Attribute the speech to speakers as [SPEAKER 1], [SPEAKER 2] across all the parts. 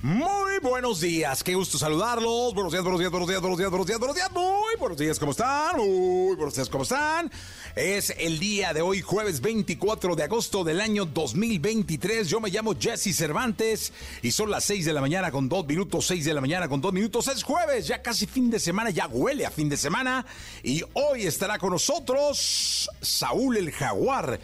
[SPEAKER 1] Muy buenos días, qué gusto saludarlos. Buenos días, buenos días, buenos días, buenos días, buenos días, buenos días, muy buenos días, ¿cómo están? Muy buenos días, ¿cómo están? Es el día de hoy, jueves 24 de agosto del año 2023. Yo me llamo Jesse Cervantes y son las 6 de la mañana con 2 minutos, 6 de la mañana con 2 minutos. Es jueves, ya casi fin de semana, ya huele a fin de semana. Y hoy estará con nosotros Saúl el Jaguar.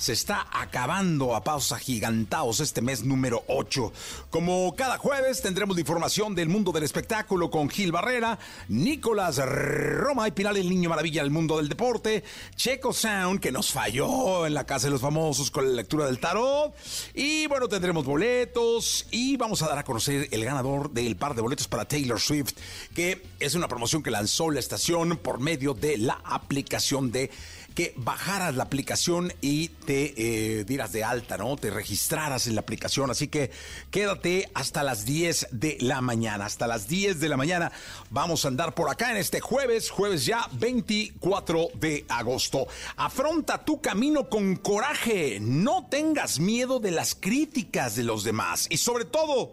[SPEAKER 1] Se está acabando a pasos agigantados este mes número 8. Como cada jueves tendremos la información del mundo del espectáculo con Gil Barrera, Nicolás Roma y Pinal, el niño maravilla del mundo del deporte, Checo Sound, que nos falló en la casa de los famosos con la lectura del tarot. Y bueno, tendremos boletos y vamos a dar a conocer el ganador del par de boletos para Taylor Swift, que es una promoción que lanzó la estación por medio de la aplicación de que bajaras la aplicación y te eh, dieras de alta, ¿no? Te registraras en la aplicación. Así que quédate hasta las 10 de la mañana. Hasta las 10 de la mañana vamos a andar por acá en este jueves, jueves ya 24 de agosto. Afronta tu camino con coraje. No tengas miedo de las críticas de los demás. Y sobre todo,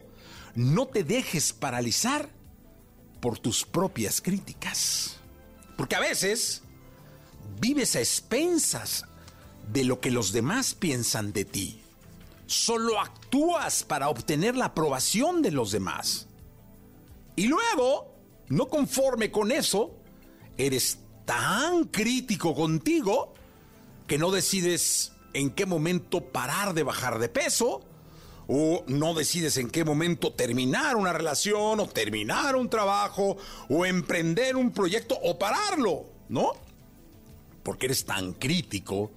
[SPEAKER 1] no te dejes paralizar por tus propias críticas. Porque a veces vives a expensas de lo que los demás piensan de ti. Solo actúas para obtener la aprobación de los demás. Y luego, no conforme con eso, eres tan crítico contigo que no decides en qué momento parar de bajar de peso o no decides en qué momento terminar una relación o terminar un trabajo o emprender un proyecto o pararlo, ¿no? Porque eres tan crítico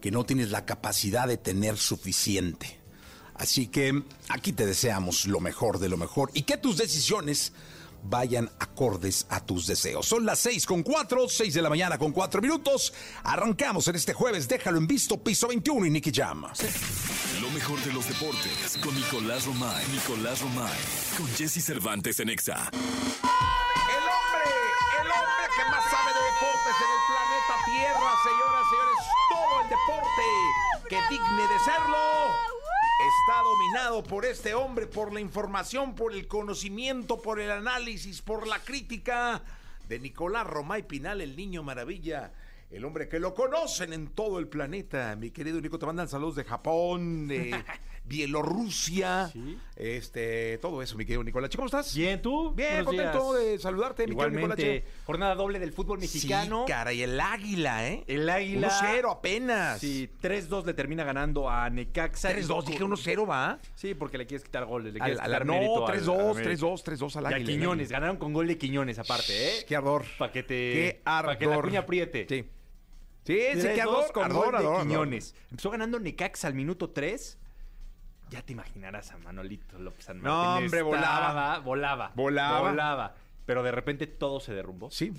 [SPEAKER 1] que no tienes la capacidad de tener suficiente. Así que aquí te deseamos lo mejor de lo mejor y que tus decisiones vayan acordes a tus deseos. Son las 6 con 4, 6 de la mañana con 4 minutos. Arrancamos en este jueves, déjalo en visto, piso 21 y Nicky Jam.
[SPEAKER 2] Lo mejor de los deportes con Nicolás Romay. Nicolás Romay. Con Jesse Cervantes en Exa.
[SPEAKER 1] El hombre, el hombre que más sabe de deportes en el planeta Tierra, señoras, señores, todo el deporte que digne de serlo. Está dominado por este hombre, por la información, por el conocimiento, por el análisis, por la crítica de Nicolás Romay Pinal, el niño maravilla. El hombre que lo conocen en todo el planeta. Mi querido Nico, te mandan saludos de Japón, de Bielorrusia, este, todo eso, mi querido Nicolás. ¿Cómo estás?
[SPEAKER 3] Bien, ¿tú?
[SPEAKER 1] Bien,
[SPEAKER 3] Buenos
[SPEAKER 1] contento
[SPEAKER 3] días.
[SPEAKER 1] de saludarte, mi querido
[SPEAKER 3] Igualmente,
[SPEAKER 1] Nicolache.
[SPEAKER 3] jornada doble del fútbol mexicano.
[SPEAKER 1] Sí, cara, y el águila, ¿eh?
[SPEAKER 3] El Águila.
[SPEAKER 1] 1-0 apenas.
[SPEAKER 3] Sí, 3-2 le termina ganando a Necaxa.
[SPEAKER 1] 3-2, dije 1-0, ¿va?
[SPEAKER 3] Sí, porque le quieres quitar goles. Le
[SPEAKER 1] Al-
[SPEAKER 3] quieres
[SPEAKER 1] al-
[SPEAKER 3] quitar
[SPEAKER 1] no,
[SPEAKER 3] mérito al-
[SPEAKER 1] 3-2,
[SPEAKER 3] al América.
[SPEAKER 1] 3-2, 3-2 al
[SPEAKER 3] Y a
[SPEAKER 1] águila.
[SPEAKER 3] Quiñones, ganaron con gol de Quiñones aparte, ¿eh?
[SPEAKER 1] Qué ardor.
[SPEAKER 3] Para que te.
[SPEAKER 1] Qué
[SPEAKER 3] Para que la
[SPEAKER 1] ardor.
[SPEAKER 3] cuña apriete.
[SPEAKER 1] Sí. Sí, sí,
[SPEAKER 3] 3-2
[SPEAKER 1] qué ardor,
[SPEAKER 3] con
[SPEAKER 1] ardor,
[SPEAKER 3] gol de
[SPEAKER 1] ardor, ardor.
[SPEAKER 3] Quiñones. Empezó ganando Necaxa al minuto 3. Ya te imaginarás a Manolito López San
[SPEAKER 1] No,
[SPEAKER 3] Martín.
[SPEAKER 1] hombre, volaba.
[SPEAKER 3] Volaba.
[SPEAKER 1] Volaba.
[SPEAKER 3] Volaba. Pero de repente todo se derrumbó.
[SPEAKER 1] Sí,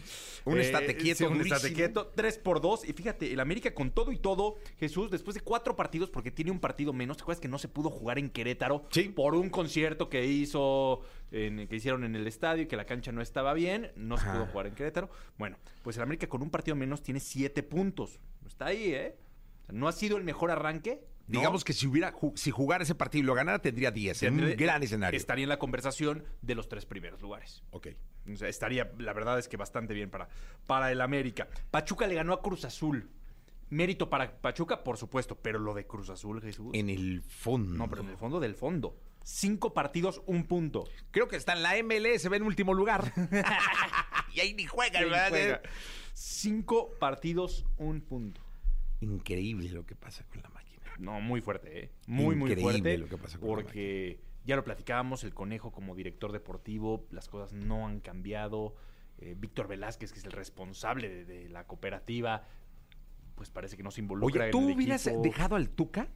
[SPEAKER 1] un
[SPEAKER 3] Eh,
[SPEAKER 1] estate quieto,
[SPEAKER 3] sí, un
[SPEAKER 1] durísimo.
[SPEAKER 3] estate quieto. 3 por 2. Y fíjate, el América con todo y todo, Jesús, después de cuatro partidos, porque tiene un partido menos, ¿te acuerdas que no se pudo jugar en Querétaro?
[SPEAKER 1] Sí.
[SPEAKER 3] Por un concierto que hizo, en- que hicieron en el estadio y que la cancha no estaba bien, no se pudo jugar en Querétaro. Bueno, pues el América con un partido menos tiene 7 puntos. Está ahí, ¿eh? O sea, no ha sido el mejor arranque. ¿No?
[SPEAKER 1] Digamos que si hubiera si jugara ese partido y lo ganara, tendría 10. En un gran escenario.
[SPEAKER 3] Estaría en la conversación de los tres primeros lugares.
[SPEAKER 1] Ok.
[SPEAKER 3] O sea, estaría, la verdad es que bastante bien para, para el América. Pachuca le ganó a Cruz Azul. Mérito para Pachuca, por supuesto, pero lo de Cruz Azul, Jesús.
[SPEAKER 1] En el fondo.
[SPEAKER 3] No, pero en el fondo del fondo. Cinco partidos, un punto.
[SPEAKER 1] Creo que está en la MLS, ve en último lugar. y ahí ni juega,
[SPEAKER 3] Sí,
[SPEAKER 1] ¿verdad?
[SPEAKER 3] juega. Cinco partidos, un punto.
[SPEAKER 1] Increíble lo que pasa con la.
[SPEAKER 3] No, muy fuerte, ¿eh? Muy, muy fuerte.
[SPEAKER 1] lo que pasa con la
[SPEAKER 3] Porque ya lo platicábamos, el conejo como director deportivo, las cosas no han cambiado. eh, Víctor Velázquez, que es el responsable de, de la cooperativa, pues parece que no se involucra
[SPEAKER 1] Oye,
[SPEAKER 3] en
[SPEAKER 1] ¿tú
[SPEAKER 3] el
[SPEAKER 1] hubieras
[SPEAKER 3] equipo.
[SPEAKER 1] dejado al Tuca?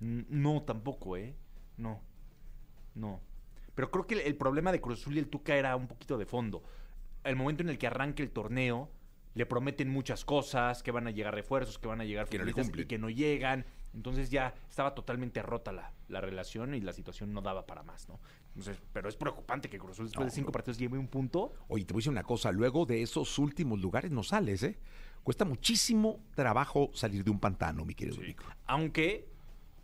[SPEAKER 3] No, tampoco, ¿eh? No. No. Pero creo que el, el problema de Cruz Azul y el Tuca era un poquito de fondo. El momento en el que arranque el torneo, le prometen muchas cosas, que van a llegar refuerzos, que van a llegar
[SPEAKER 1] Que no
[SPEAKER 3] y que no llegan. Entonces ya estaba totalmente rota la, la relación y la situación no daba para más, ¿no? Entonces, pero es preocupante que Cruz Azul después
[SPEAKER 1] No,
[SPEAKER 3] de cinco partidos lleve un punto.
[SPEAKER 1] Oye, te voy a decir una cosa, luego de esos últimos lugares no sales, ¿eh? Cuesta muchísimo trabajo salir de un pantano, mi querido Nico.
[SPEAKER 3] Aunque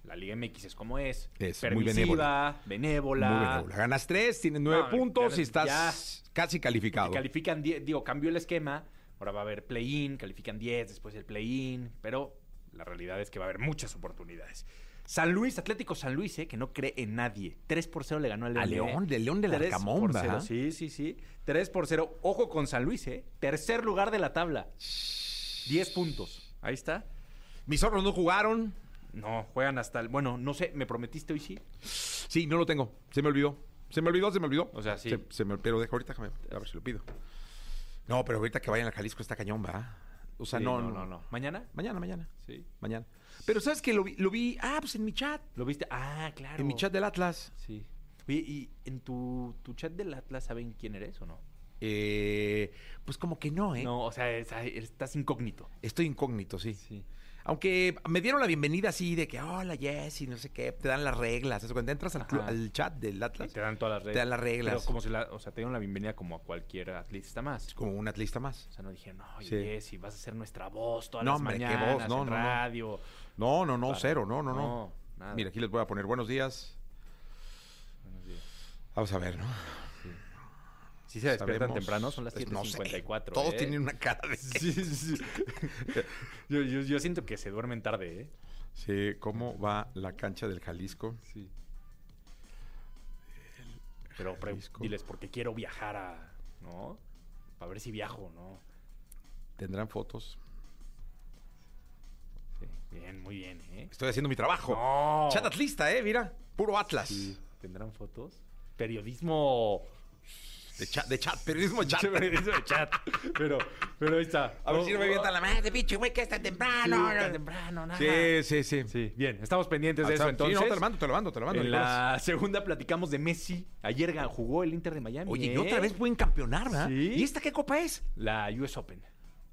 [SPEAKER 3] la Liga MX es como es.
[SPEAKER 1] Es muy
[SPEAKER 3] permisiva, benévola.
[SPEAKER 1] Muy benévola. Ganas tres, tienes nueve
[SPEAKER 3] No,
[SPEAKER 1] puntos y estás casi calificado.
[SPEAKER 3] Califican 10, digo, cambió el esquema, ahora va a haber play-in, califican 10, después el play-in, pero la realidad es que va a haber muchas oportunidades. San Luis, Atlético San Luis, eh, que no cree en nadie. 3 por 0 le ganó al León.
[SPEAKER 1] A León,
[SPEAKER 3] eh.
[SPEAKER 1] del León del
[SPEAKER 3] 3
[SPEAKER 1] Arcamón,
[SPEAKER 3] por
[SPEAKER 1] ¿verdad?
[SPEAKER 3] 0, Sí, sí, sí. 3 por 0. Ojo con San Luis, ¿eh? Tercer lugar de la tabla. 10 puntos. Ahí está.
[SPEAKER 1] Mis zorros no jugaron.
[SPEAKER 3] No, juegan hasta el... Bueno, no sé, ¿me prometiste hoy sí?
[SPEAKER 1] Sí, no lo tengo. Se me olvidó. Se me olvidó, se me olvidó.
[SPEAKER 3] O sea, sí.
[SPEAKER 1] Se, se me, pero deja ahorita, a ver si lo pido. No, pero ahorita que vayan al Jalisco está cañón, ¿va? O sea,
[SPEAKER 3] Sí,
[SPEAKER 1] no,
[SPEAKER 3] no, no. ¿Mañana?
[SPEAKER 1] Mañana, mañana.
[SPEAKER 3] Sí.
[SPEAKER 1] Mañana. Pero ¿sabes que lo vi, lo vi? Ah, pues en mi chat.
[SPEAKER 3] ¿Lo viste? Ah, claro.
[SPEAKER 1] En mi chat del Atlas.
[SPEAKER 3] Sí. Oye, ¿y en tu, tu chat del Atlas saben quién eres o no?
[SPEAKER 1] Eh, pues como que no, ¿eh?
[SPEAKER 3] No, o sea, es- estás incógnito.
[SPEAKER 1] Estoy incógnito, sí.
[SPEAKER 3] Sí.
[SPEAKER 1] Aunque me dieron la bienvenida así de que, hola, Jessy, no sé qué, te dan las reglas. Eso, cuando entras al, chat del
[SPEAKER 3] Y
[SPEAKER 1] Atlas,
[SPEAKER 3] te dan todas las reglas.
[SPEAKER 1] Te dan las reglas.
[SPEAKER 3] Pero como si la, o sea, te dieron la bienvenida como a cualquier atleta más.
[SPEAKER 1] como un atlista más.
[SPEAKER 3] O sea, no dijeron, no,
[SPEAKER 1] Sí.
[SPEAKER 3] Jessy, vas a ser nuestra voz todas
[SPEAKER 1] No,
[SPEAKER 3] las
[SPEAKER 1] hombre, qué
[SPEAKER 3] mañanas
[SPEAKER 1] voz, no,
[SPEAKER 3] en
[SPEAKER 1] no,
[SPEAKER 3] radio.
[SPEAKER 1] No, no, no, cero, no, no, no.
[SPEAKER 3] No, nada.
[SPEAKER 1] Mira, aquí les voy a poner buenos días.
[SPEAKER 3] Buenos días.
[SPEAKER 1] Vamos a ver, ¿no?
[SPEAKER 3] Sí se despiertan temprano, son las
[SPEAKER 1] pues, no sé.
[SPEAKER 3] 7.54.
[SPEAKER 1] Todos
[SPEAKER 3] ¿eh?
[SPEAKER 1] tienen una cara de...
[SPEAKER 3] Sí, sí, sí. yo, yo, yo siento que se duermen tarde, ¿eh?
[SPEAKER 1] Sí, ¿cómo va la cancha del Jalisco?
[SPEAKER 3] Sí. Pero
[SPEAKER 1] Jalisco.
[SPEAKER 3] diles, porque quiero viajar a... ¿No? Para ver si viajo, ¿no?
[SPEAKER 1] ¿Tendrán fotos?
[SPEAKER 3] Sí. Bien, muy bien, ¿eh?
[SPEAKER 1] Estoy haciendo mi trabajo.
[SPEAKER 3] No.
[SPEAKER 1] Chat atlista, ¿eh? Mira, puro Atlas.
[SPEAKER 3] Sí. ¿Tendrán fotos? Periodismo...
[SPEAKER 1] De chat, de chat, periodismo de chat.
[SPEAKER 3] Periodismo de chat. Pero, pero ahí está.
[SPEAKER 1] A ver si no me avientan la madre, pinche güey, que está
[SPEAKER 3] Sí,
[SPEAKER 1] temprano.
[SPEAKER 3] tan temprano, nada.
[SPEAKER 1] Sí, sí, sí.
[SPEAKER 3] Sí, bien. Estamos pendientes de
[SPEAKER 1] Ah,
[SPEAKER 3] eso,
[SPEAKER 1] sí,
[SPEAKER 3] entonces.
[SPEAKER 1] no, te lo mando, te lo mando, te lo mando.
[SPEAKER 3] En la segunda platicamos de Messi. Ayer jugó el Inter de Miami.
[SPEAKER 1] Oye, y
[SPEAKER 3] ¿eh?
[SPEAKER 1] otra vez pueden campeonar, ¿verdad?
[SPEAKER 3] Sí.
[SPEAKER 1] ¿Y esta qué copa es?
[SPEAKER 3] La US Open.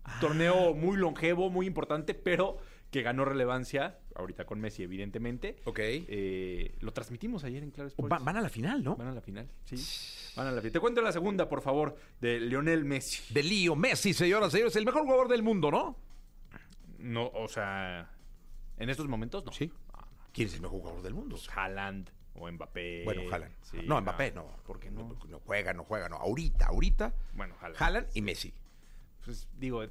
[SPEAKER 1] Ah.
[SPEAKER 3] Torneo muy longevo, muy importante, pero que ganó relevancia, ahorita con Messi, evidentemente.
[SPEAKER 1] Ok.
[SPEAKER 3] Eh, lo transmitimos ayer en Claro Sports.
[SPEAKER 1] Va- van a la final, ¿no?
[SPEAKER 3] Van a la final, sí. Van a la final. Te cuento la segunda, por favor, de Lionel Messi.
[SPEAKER 1] De Lío Messi, señoras y señores, el mejor jugador del mundo, ¿no?
[SPEAKER 3] No, o sea, en estos momentos no.
[SPEAKER 1] Sí. ¿Quién es el mejor jugador del mundo?
[SPEAKER 3] Pues Haaland o Mbappé.
[SPEAKER 1] Bueno, Haaland.
[SPEAKER 3] Sí,
[SPEAKER 1] no, Mbappé no.
[SPEAKER 3] ¿Por qué no?
[SPEAKER 1] No juega, no juega, no. Ahorita, ahorita,
[SPEAKER 3] Bueno, Haaland.
[SPEAKER 1] Haaland y Messi.
[SPEAKER 3] Pues digo,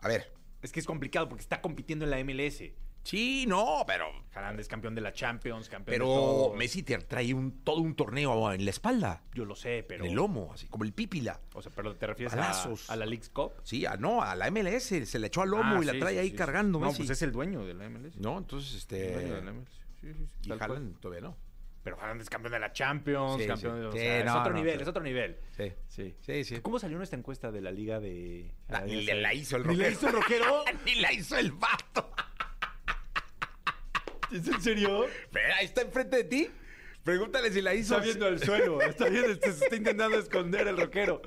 [SPEAKER 1] A ver.
[SPEAKER 3] es que es complicado porque está compitiendo en la MLS.
[SPEAKER 1] Sí, no, pero...
[SPEAKER 3] Haaland es campeón de la Champions, campeón de
[SPEAKER 1] Pero
[SPEAKER 3] todo.
[SPEAKER 1] Messi te trae un, todo un torneo en la espalda.
[SPEAKER 3] Yo lo sé, pero...
[SPEAKER 1] En el lomo, así como el pípila.
[SPEAKER 3] O sea, pero te refieres a,
[SPEAKER 1] Balazos.
[SPEAKER 3] a la League's Cup.
[SPEAKER 1] Sí, a, no, a la MLS se le echó al lomo
[SPEAKER 3] Ah,
[SPEAKER 1] y la
[SPEAKER 3] sí,
[SPEAKER 1] trae
[SPEAKER 3] sí,
[SPEAKER 1] ahí
[SPEAKER 3] sí,
[SPEAKER 1] cargando.
[SPEAKER 3] No,
[SPEAKER 1] Messi.
[SPEAKER 3] pues es el dueño de la MLS.
[SPEAKER 1] No, entonces
[SPEAKER 3] El dueño de la
[SPEAKER 1] este...
[SPEAKER 3] MLS. Sí, sí, sí,
[SPEAKER 1] Y
[SPEAKER 3] tal cual.
[SPEAKER 1] Haaland todavía no.
[SPEAKER 3] Pero Haaland es campeón de la Champions,
[SPEAKER 1] Sí,
[SPEAKER 3] campeón
[SPEAKER 1] sí.
[SPEAKER 3] de... o
[SPEAKER 1] Sí,
[SPEAKER 3] sea, es
[SPEAKER 1] no,
[SPEAKER 3] otro
[SPEAKER 1] no,
[SPEAKER 3] nivel,
[SPEAKER 1] sí.
[SPEAKER 3] es otro nivel.
[SPEAKER 1] Sí.
[SPEAKER 3] Sí.
[SPEAKER 1] Sí, sí.
[SPEAKER 3] ¿Cómo salió nuestra encuesta de la liga de...
[SPEAKER 1] Ah, Ni le la hizo el
[SPEAKER 3] ¿Ni
[SPEAKER 1] rockero.
[SPEAKER 3] la hizo el rockero?
[SPEAKER 1] Ni la hizo el vato.
[SPEAKER 3] ¿Es en serio?
[SPEAKER 1] Ahí está enfrente de ti. Pregúntale si la hizo.
[SPEAKER 3] Está viendo al suelo. Está viendo, se está intentando esconder el rockero.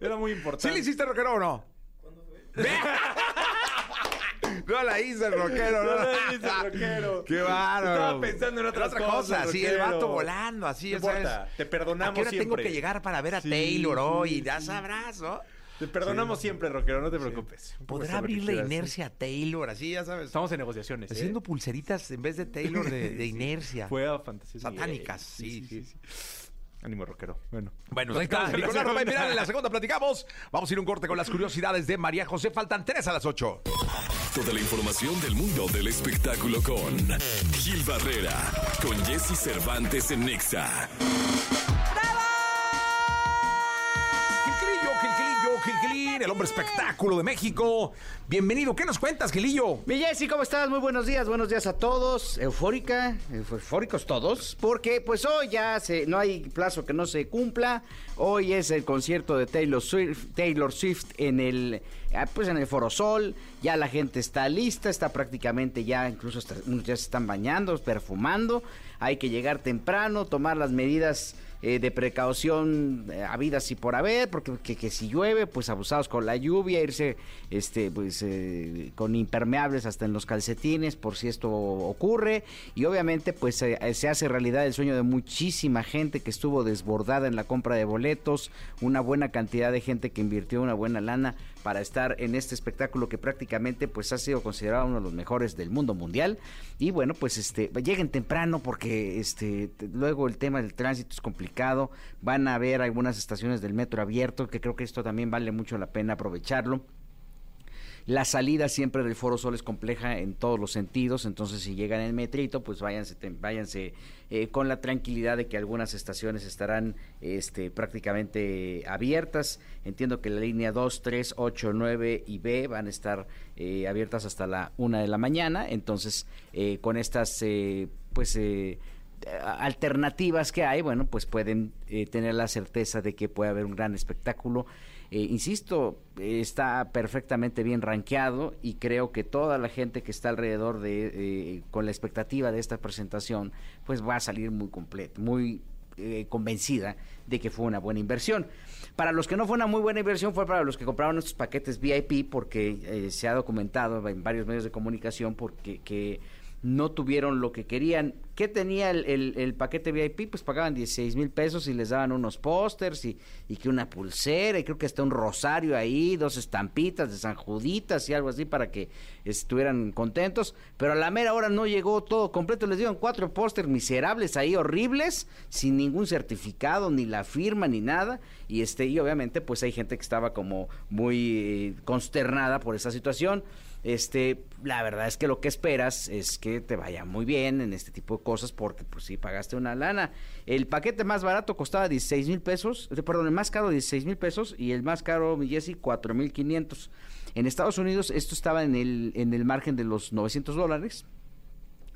[SPEAKER 3] Era muy
[SPEAKER 1] ¿Sí
[SPEAKER 3] importante.
[SPEAKER 1] le hiciste rockero o no? No la hizo el rockero,
[SPEAKER 3] No
[SPEAKER 1] ¿no?
[SPEAKER 3] la hizo el rockero.
[SPEAKER 1] Qué bárbaro.
[SPEAKER 3] Estaba pensando en otras
[SPEAKER 1] otra cosa. Sí, el vato volando, así,
[SPEAKER 3] No
[SPEAKER 1] ya sabes.
[SPEAKER 3] te perdonamos
[SPEAKER 1] ¿A qué hora tengo
[SPEAKER 3] siempre.
[SPEAKER 1] que llegar para ver a
[SPEAKER 3] Sí,
[SPEAKER 1] Taylor
[SPEAKER 3] sí,
[SPEAKER 1] hoy? Ya
[SPEAKER 3] sí.
[SPEAKER 1] sabrás, ¿no?
[SPEAKER 3] Te perdonamos siempre, rockero, no te preocupes.
[SPEAKER 1] ¿Podrá
[SPEAKER 3] Puedes hacer lo que
[SPEAKER 1] abrir la
[SPEAKER 3] quieras.
[SPEAKER 1] inercia a Taylor? Así, ya sabes.
[SPEAKER 3] Estamos en negociaciones. ¿eh?
[SPEAKER 1] Haciendo pulseritas en vez de Taylor de, de inercia.
[SPEAKER 3] Fue a fantasía.
[SPEAKER 1] Satánicas, sí, sí,
[SPEAKER 3] Ánimo, rockero. Bueno.
[SPEAKER 1] Bueno, ahí está.
[SPEAKER 3] En la
[SPEAKER 1] Nicolás Roma y
[SPEAKER 3] segunda.
[SPEAKER 1] Miral, en la segunda platicamos. Vamos a ir a un corte con las curiosidades de María José. Faltan tres a las ocho.
[SPEAKER 2] Toda la información del mundo del espectáculo con Gil Barrera, con Jesse Cervantes en Nexa.
[SPEAKER 1] Quilquilillo, Gil el hombre espectáculo de México. Bienvenido. ¿Qué nos cuentas, Gilillo?
[SPEAKER 4] Mi Jessy, ¿cómo estás? Muy buenos días, buenos días a todos. Eufórica, eufóricos todos, porque pues hoy ya se, no hay plazo que no se cumpla. Hoy es el concierto de Taylor Swift, Taylor Swift en el ah, pues en el Foro Sol. Ya la gente está lista, está prácticamente ya, incluso ya se están bañando, perfumando. Hay que llegar temprano, tomar las medidas eh, de precaución eh, habidas y por haber, porque que, si llueve, pues abusados con la lluvia, irse este, pues, eh, con impermeables hasta en los calcetines por si esto ocurre. Y obviamente pues se hace realidad el sueño de muchísima gente que estuvo desbordada en la compra de boletos, una buena cantidad de gente que invirtió una buena lana para estar en este espectáculo que prácticamente pues ha sido considerado uno de los mejores del mundo mundial. Y bueno pues este lleguen temprano porque este luego el tema del tránsito es complicado. Van a haber algunas estaciones del metro abierto que creo que esto también vale mucho la pena aprovecharlo la salida siempre del Foro Sol es compleja en todos los sentidos, entonces si llegan en metrito, pues váyanse, váyanse eh, con la tranquilidad de que algunas estaciones estarán este, prácticamente abiertas. Entiendo que la línea 2, 3, 8, 9 y B van a estar eh, abiertas hasta la 1 de la mañana, entonces eh, con estas pues alternativas que hay, bueno, pues pueden tener la certeza de que puede haber un gran espectáculo eh, insisto, está perfectamente bien rankeado y creo que toda la gente que está alrededor de, eh, con la expectativa de esta presentación, pues va a salir muy completa, muy eh, convencida de que fue una buena inversión. Para los que no fue una muy buena inversión fue para los que compraron estos paquetes VIP porque se ha documentado en varios medios de comunicación porque que no tuvieron lo que querían. ¿Qué tenía el, paquete VIP? Pues pagaban 16 mil pesos y les daban unos pósters y, y, que una pulsera y creo que hasta un rosario ahí, dos estampitas de San Juditas y algo así para que estuvieran contentos. Pero a la mera hora no llegó todo completo. Les dieron cuatro pósters miserables ahí, horribles, sin ningún certificado, ni la firma, ni nada. Y, este, y obviamente pues hay gente que estaba como muy eh, consternada por esa situación. Este, la verdad es que lo que esperas es que te vaya muy bien en este tipo de cosas porque pues sí pagaste una lana. El paquete más barato costaba 16 mil pesos, eh, perdón, el más caro 16 mil pesos y el más caro, mi Jesse, 4 mil 500. En Estados Unidos esto estaba en el, en el margen de los 900 dólares,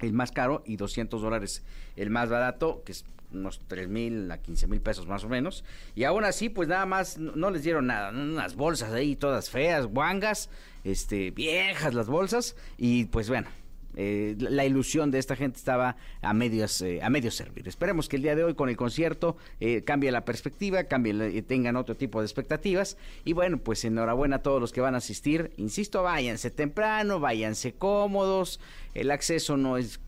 [SPEAKER 4] el más caro, y 200 dólares el más barato, que es unos 3 mil a 15 mil pesos más o menos. Y aún así, pues nada más no, les dieron nada, unas bolsas ahí todas feas, guangas, este, viejas las bolsas, y pues bueno. Eh, la ilusión de esta gente estaba a medios eh, a medio servir. Esperemos que el día de hoy con el concierto eh, cambie la perspectiva, cambie, tengan otro tipo de expectativas y bueno, pues enhorabuena a todos los que van a asistir. Insisto, váyanse temprano, váyanse cómodos. El acceso no es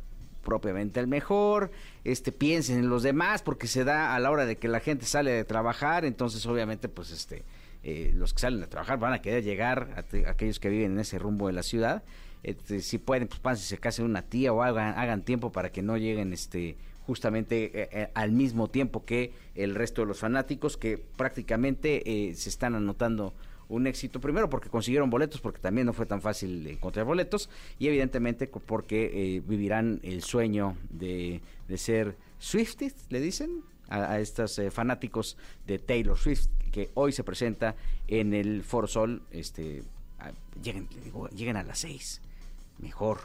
[SPEAKER 4] propiamente el mejor, este piensen en los demás porque se da a la hora de que la gente sale de trabajar, entonces obviamente pues este eh, los que salen de trabajar van a querer llegar a, aquellos que viven en ese rumbo de la ciudad, este, si pueden pues si se casen una tía o hagan, hagan tiempo para que no lleguen este justamente eh, eh, al mismo tiempo que el resto de los fanáticos que prácticamente se están anotando un éxito, primero porque consiguieron boletos, porque también no fue tan fácil encontrar boletos, y evidentemente porque eh, vivirán el sueño de, de ser Swifties, le dicen, a, estos eh, fanáticos de Taylor Swift, que hoy se presenta en el Foro Sol, este, lleguen, lleguen a las seis, mejor,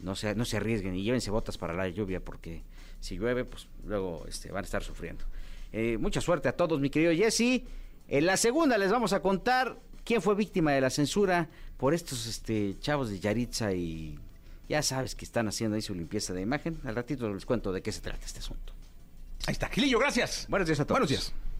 [SPEAKER 4] no se, no se arriesguen y llévense botas para la lluvia, porque si llueve, pues luego este, van a estar sufriendo. Eh, mucha suerte a todos, mi querido Jesse. En la segunda les vamos a contar quién fue víctima de la censura por estos este, chavos de Yaritza y ya sabes que están haciendo ahí su limpieza de imagen. Al ratito les cuento de qué se trata este asunto.
[SPEAKER 1] Ahí está, Gilillo, gracias.
[SPEAKER 4] Buenos días a todos.
[SPEAKER 1] Buenos días.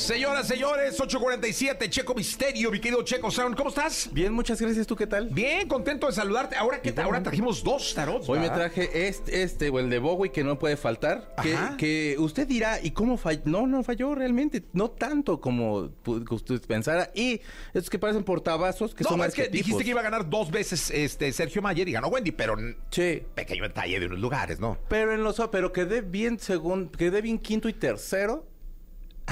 [SPEAKER 1] Señoras, señores, 847, Checo Misterio, mi querido Checo Sound, ¿cómo estás?
[SPEAKER 5] Bien, muchas gracias, ¿tú qué tal?
[SPEAKER 1] Bien, contento de saludarte. Ahora que ahora trajimos dos tarots.
[SPEAKER 5] Hoy me traje este, este, o el de Bowie, que no puede faltar. Que, que, usted dirá, ¿y cómo falló? No, no falló realmente, no tanto como usted pensara. Y estos que parecen portavazos, que son más
[SPEAKER 1] es que dijiste que iba a ganar dos veces este Sergio Mayer y ganó Wendy, pero
[SPEAKER 5] sí.
[SPEAKER 1] pequeño detalle de unos lugares, ¿no?
[SPEAKER 5] Pero en los, pero quedé bien según, quedé bien quinto y tercero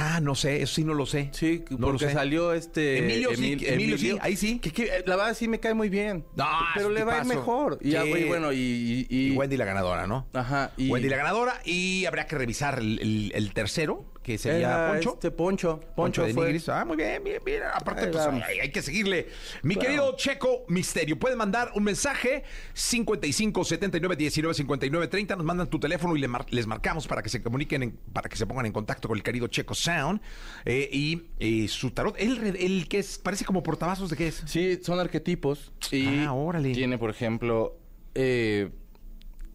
[SPEAKER 1] Ah, no sé, eso sí no lo sé.
[SPEAKER 5] Sí,
[SPEAKER 1] No lo
[SPEAKER 5] porque
[SPEAKER 1] sé.
[SPEAKER 5] salió este...
[SPEAKER 1] Emilio, sí, Emilio, sí, ahí sí.
[SPEAKER 5] Que, que, la verdad sí me cae muy bien.
[SPEAKER 1] No,
[SPEAKER 5] pero le va a ir mejor. Y, y bueno, y... y-
[SPEAKER 1] Y Wendy la ganadora, ¿no?
[SPEAKER 5] Ajá. Y
[SPEAKER 1] Wendy la ganadora y habría que revisar el, el- el tercero, que sería Poncho.
[SPEAKER 5] Este Poncho.
[SPEAKER 1] Poncho
[SPEAKER 5] Poncho
[SPEAKER 1] de
[SPEAKER 5] fue.
[SPEAKER 1] Nigris. Ah, muy bien, bien, bien. Aparte, pues, hay, hay que seguirle. Mi
[SPEAKER 5] Claro.
[SPEAKER 1] querido Checo Misterio, pueden mandar un mensaje 55 79 19 59 30. Nos mandan tu teléfono y le mar- les marcamos para que se comuniquen, en- para que se pongan en contacto con el querido Checo Sound eh, y eh, su tarot. El, el que es, parece como portavasos de qué es.
[SPEAKER 5] Sí, son arquetipos. Y
[SPEAKER 1] Ah, órale.
[SPEAKER 5] tiene, por ejemplo, eh,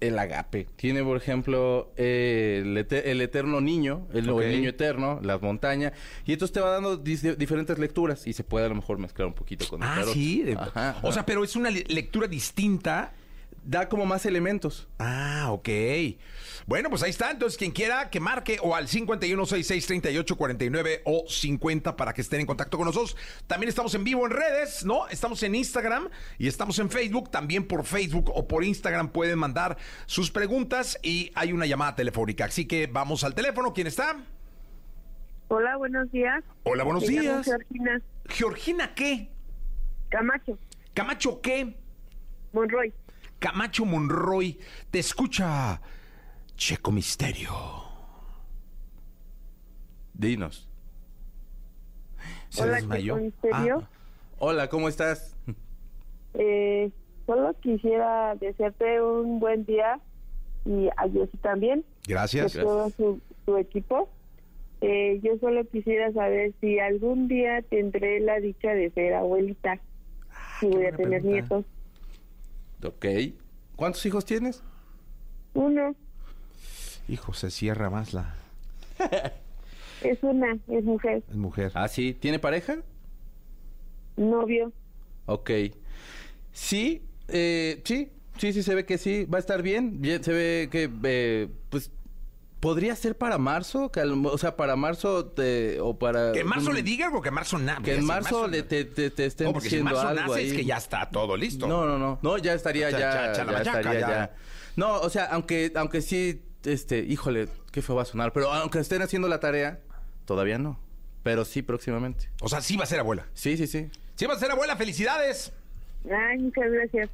[SPEAKER 5] el agape. Tiene, por ejemplo, eh, el, ete- el eterno niño, el, niño eterno, las montañas. Y entonces te va dando diferentes lecturas y se puede a lo mejor mezclar un poquito con el
[SPEAKER 1] Ah,
[SPEAKER 5] tarot.
[SPEAKER 1] sí.
[SPEAKER 5] Ajá,
[SPEAKER 1] O sea, pero es una le- lectura distinta.
[SPEAKER 5] Da como más elementos.
[SPEAKER 1] Ah, ok. Bueno, pues ahí está. Entonces, quien quiera que marque o al 51663849 o 50 para que estén en contacto con nosotros. También estamos en vivo en redes, ¿no? Estamos en Instagram y estamos en Facebook. También por Facebook o por Instagram pueden mandar sus preguntas y hay una llamada telefónica. Así que vamos al teléfono. ¿Quién está?
[SPEAKER 6] Hola, buenos días.
[SPEAKER 1] Hola, buenos
[SPEAKER 6] Me
[SPEAKER 1] días.
[SPEAKER 6] Georgina
[SPEAKER 1] Georgina, ¿qué?
[SPEAKER 6] Camacho,
[SPEAKER 1] Camacho, ¿qué?
[SPEAKER 6] Monroy.
[SPEAKER 1] Camacho Monroy. Te escucha Checo Misterio.
[SPEAKER 5] Dinos.
[SPEAKER 1] ¿Se
[SPEAKER 6] Hola,
[SPEAKER 1] desmayó?
[SPEAKER 6] Checo Misterio.
[SPEAKER 1] Ah.
[SPEAKER 5] Hola, ¿cómo estás?
[SPEAKER 6] Eh, solo quisiera desearte un buen día y a Jessy también,
[SPEAKER 1] Gracias.
[SPEAKER 6] de todo su, su equipo. Eh, yo solo quisiera saber si algún día tendré la dicha de ser abuelita, si voy a tener
[SPEAKER 1] pregunta.
[SPEAKER 6] nietos.
[SPEAKER 5] Ok. ¿Cuántos hijos tienes?
[SPEAKER 6] Uno,
[SPEAKER 1] Hijo, se cierra más la
[SPEAKER 6] es una, es mujer,
[SPEAKER 1] es mujer.
[SPEAKER 5] Ah, sí. ¿Tiene pareja?
[SPEAKER 6] novio.
[SPEAKER 5] Ok. Sí, eh, sí, sí, sí, se ve que sí, va a estar bien. Se ve que, eh, pues, podría ser para marzo, que al- o sea, para marzo te- o para...
[SPEAKER 1] Que en marzo
[SPEAKER 5] un-
[SPEAKER 1] le diga algo que en marzo nada.
[SPEAKER 5] Que en marzo, le te, te- te estén
[SPEAKER 1] No, porque si en
[SPEAKER 5] diciendo
[SPEAKER 1] marzo
[SPEAKER 5] algo
[SPEAKER 1] nace
[SPEAKER 5] ahí.
[SPEAKER 1] es que ya está todo listo.
[SPEAKER 5] No, no, no, no, ya estaría
[SPEAKER 1] Ya,
[SPEAKER 5] ya, estaría
[SPEAKER 1] ya.
[SPEAKER 5] ya. No, o sea, aunque, aunque sí, este, híjole, qué feo va a sonar, pero aunque estén haciendo la tarea, todavía no. Pero sí, próximamente.
[SPEAKER 1] O sea, sí va a ser abuela.
[SPEAKER 5] Sí, sí, sí.
[SPEAKER 1] Sí va a ser abuela, felicidades.
[SPEAKER 6] Ay, muchas gracias.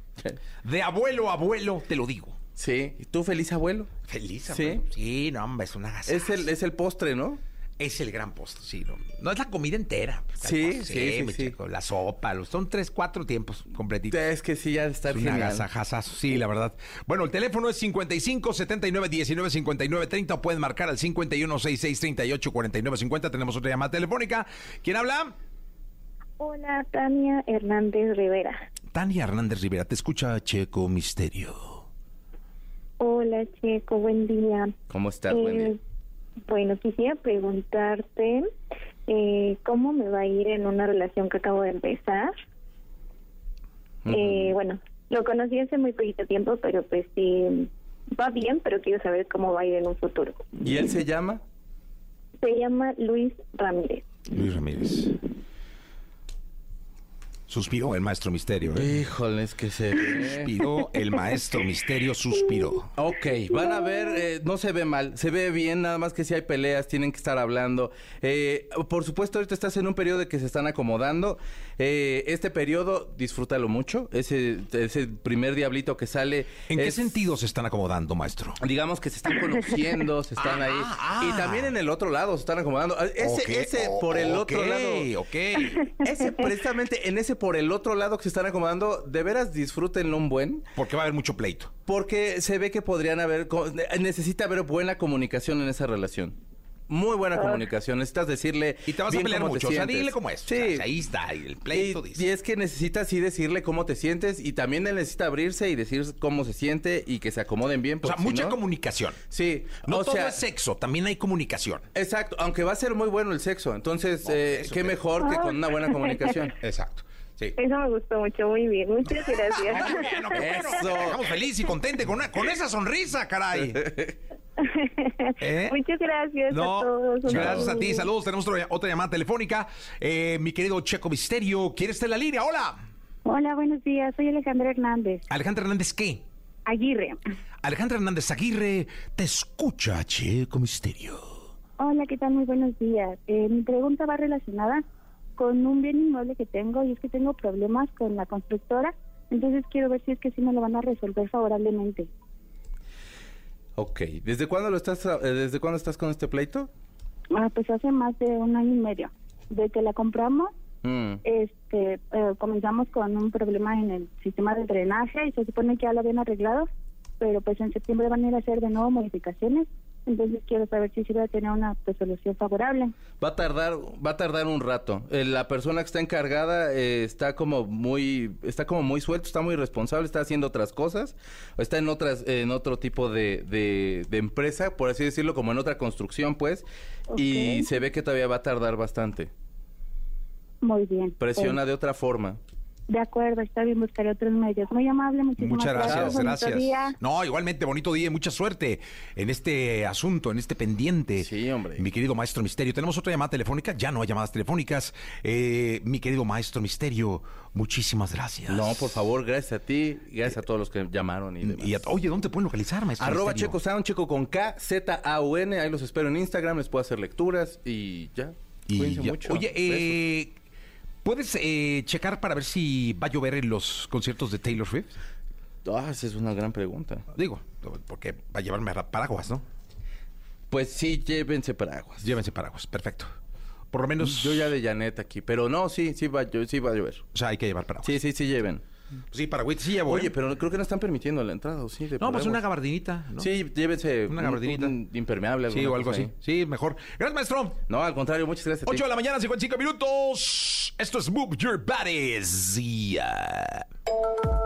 [SPEAKER 1] De abuelo a abuelo, te lo digo.
[SPEAKER 5] Sí. ¿Y tú feliz abuelo?
[SPEAKER 1] Feliz
[SPEAKER 5] ¿Sí?
[SPEAKER 1] abuelo. Sí, no, hombre, es una gasa.
[SPEAKER 5] Es el, es el postre, ¿no?
[SPEAKER 1] Es el gran postre, sí. No, no es la comida entera.
[SPEAKER 5] Sí,
[SPEAKER 1] postre,
[SPEAKER 5] sí, sí,
[SPEAKER 1] mi
[SPEAKER 5] sí.
[SPEAKER 1] chico, La sopa, los, son tres, cuatro tiempos completitos.
[SPEAKER 5] Es que sí, ya estar
[SPEAKER 1] Es una
[SPEAKER 5] genial.
[SPEAKER 1] agasajazazo, sí, la verdad. Bueno, el teléfono es 55 79 19 59 30 o pueden marcar al 51 66 38 49 50. Tenemos otra llamada telefónica. ¿Quién habla?
[SPEAKER 7] Hola, Tania Hernández Rivera.
[SPEAKER 1] Tania Hernández Rivera, te escucha Checo Misterio.
[SPEAKER 7] Hola, Checo, buen día.
[SPEAKER 5] ¿Cómo estás,
[SPEAKER 7] Eh,
[SPEAKER 5] Wendy?
[SPEAKER 7] Bueno, quisiera preguntarte eh, cómo me va a ir en una relación que acabo de empezar. Eh, bueno, lo conocí hace muy poquito tiempo, pero pues sí, va bien, pero quiero saber cómo va a ir en un futuro.
[SPEAKER 5] ¿Y él se llama?
[SPEAKER 7] Se llama Luis Ramírez.
[SPEAKER 1] Luis Ramírez. Suspiró el maestro Misterio. ¿eh?
[SPEAKER 5] Híjole, es que se ve.
[SPEAKER 1] Suspiró el maestro Misterio, suspiró.
[SPEAKER 5] Ok, van a ver, eh, no se ve mal, se ve bien, nada más que si hay peleas, tienen que estar hablando. Eh, por supuesto, ahorita estás en un periodo de que se están acomodando. Eh, este periodo, disfrútalo mucho. Ese, ese primer diablito que sale.
[SPEAKER 1] ¿En qué sentido se están acomodando, maestro?
[SPEAKER 5] Digamos que se están conociendo, se están
[SPEAKER 1] Ah,
[SPEAKER 5] ahí.
[SPEAKER 1] ah.
[SPEAKER 5] Y también en el otro lado se están acomodando. Ah, Ese,
[SPEAKER 1] Ok,
[SPEAKER 5] ese por el otro
[SPEAKER 1] ok,
[SPEAKER 5] lado.
[SPEAKER 1] Ok,
[SPEAKER 5] Ese, precisamente en ese por el otro lado que se están acomodando, de veras disfrútenlo un buen.
[SPEAKER 1] Porque va a haber mucho pleito.
[SPEAKER 5] Porque se ve que podrían haber, necesita haber buena comunicación en esa relación. Muy buena comunicación. Necesitas decirle.
[SPEAKER 1] Y te vas a pelear mucho. O sea, dile cómo es.
[SPEAKER 5] Sí.
[SPEAKER 1] O sea, ahí está, y el pleito
[SPEAKER 5] Y,
[SPEAKER 1] dice.
[SPEAKER 5] y es que necesitas sí decirle cómo te sientes y también él necesita abrirse y decir cómo se siente y que se acomoden bien.
[SPEAKER 1] O sea,
[SPEAKER 5] si
[SPEAKER 1] mucha
[SPEAKER 5] no-
[SPEAKER 1] comunicación.
[SPEAKER 5] Sí.
[SPEAKER 1] No
[SPEAKER 5] o
[SPEAKER 1] todo
[SPEAKER 5] sea,
[SPEAKER 1] es sexo, también hay comunicación.
[SPEAKER 5] Exacto, aunque va a ser muy bueno el sexo. Entonces, eh, qué mejor que con una buena comunicación.
[SPEAKER 1] Exacto. Sí.
[SPEAKER 6] Eso me gustó mucho, muy bien. Muchas gracias.
[SPEAKER 1] Bueno, qué bueno.
[SPEAKER 5] Eso.
[SPEAKER 1] Estamos feliz y contente con, una- con esa sonrisa, caray. ¿Eh?
[SPEAKER 6] Muchas gracias
[SPEAKER 1] No,
[SPEAKER 6] a todos. Un
[SPEAKER 1] gracias a ti. Saludos. Tenemos otra, otra llamada telefónica. Eh, mi querido Checo Misterio, ¿quieres estar en la línea? Hola.
[SPEAKER 7] Hola, buenos días. Soy Alejandra Hernández.
[SPEAKER 1] Alejandra Hernández, ¿qué?
[SPEAKER 7] Aguirre.
[SPEAKER 1] Alejandra Hernández Aguirre, te escucha Checo Misterio.
[SPEAKER 7] Hola, ¿qué tal? Muy buenos días. Eh, mi pregunta va relacionada con un bien inmueble que tengo y es que tengo problemas con la constructora. Entonces quiero ver si es que sí me lo van a resolver favorablemente.
[SPEAKER 5] Ok. ¿Desde cuándo lo estás, eh, desde cuándo estás con este pleito?
[SPEAKER 7] Ah, pues hace más de un año y medio. De que la compramos,
[SPEAKER 5] Mm.
[SPEAKER 7] este, eh, comenzamos con un problema en el sistema de drenaje y se supone que ya lo habían arreglado, pero pues en septiembre van a ir a hacer de nuevo modificaciones. Entonces quiero saber si sí va a tener una resolución favorable.
[SPEAKER 5] Va a tardar, va a tardar un rato. Eh, la persona que está encargada eh, está como muy, está como muy suelto, está muy responsable, está haciendo otras cosas, está en otras, en otro tipo de, de, de empresa, por así decirlo, como en otra construcción, pues, y
[SPEAKER 7] Ok.
[SPEAKER 5] se ve que todavía va a tardar bastante.
[SPEAKER 7] Muy bien.
[SPEAKER 5] Presiona
[SPEAKER 7] Eh,
[SPEAKER 5] de otra forma.
[SPEAKER 7] De acuerdo, está bien, buscaré otros medios. Muy amable, muchísimas
[SPEAKER 1] Muchas gracias,
[SPEAKER 7] Bonito
[SPEAKER 1] gracias.
[SPEAKER 7] día.
[SPEAKER 1] No, igualmente, bonito día y mucha suerte en este asunto, en este pendiente.
[SPEAKER 5] Sí, hombre.
[SPEAKER 1] Mi querido maestro Misterio. Tenemos otra llamada telefónica, ya no hay llamadas telefónicas. Eh, mi querido maestro Misterio, muchísimas gracias.
[SPEAKER 5] No, por favor, gracias a ti, gracias a todos los que llamaron y demás.
[SPEAKER 1] Y a- oye, ¿dónde te pueden localizar, maestro
[SPEAKER 5] Arroba
[SPEAKER 1] Misterio?
[SPEAKER 5] Checo Sound, Checo con K, Z, A, U, N. Ahí los espero en Instagram, les puedo hacer lecturas y ya.
[SPEAKER 1] Y ya-
[SPEAKER 5] mucho.
[SPEAKER 1] Oye, eh, ¿puedes eh, checar para ver si va a llover en los conciertos de Taylor Swift?
[SPEAKER 5] Ah, esa es una gran pregunta.
[SPEAKER 1] Digo, porque va a llevarme a paraguas, ¿no?
[SPEAKER 5] Pues sí, llévense paraguas.
[SPEAKER 1] Llévense paraguas, perfecto. Por lo menos,
[SPEAKER 5] Yo ya de Janet aquí, pero no, sí, sí va, yo- sí va a llover.
[SPEAKER 1] o sea, hay que llevar paraguas.
[SPEAKER 5] Sí, sí, sí lleven.
[SPEAKER 1] Sí, paraguas sí llevo.
[SPEAKER 5] Oye,
[SPEAKER 1] ¿eh?
[SPEAKER 5] pero creo que no están permitiendo la entrada, ¿o sí? De
[SPEAKER 1] No, pues una gabardinita, ¿no?
[SPEAKER 5] Sí, llévense
[SPEAKER 1] Una
[SPEAKER 5] un-
[SPEAKER 1] gabardinita.
[SPEAKER 5] un impermeable.
[SPEAKER 1] Sí, o algo así.
[SPEAKER 5] ahí.
[SPEAKER 1] Sí, mejor. Gracias, maestro.
[SPEAKER 5] No, al contrario, muchas gracias. a ti.
[SPEAKER 1] 8 de la mañana, 55 minutos. Esto es Move Your Bodies. Y, ah,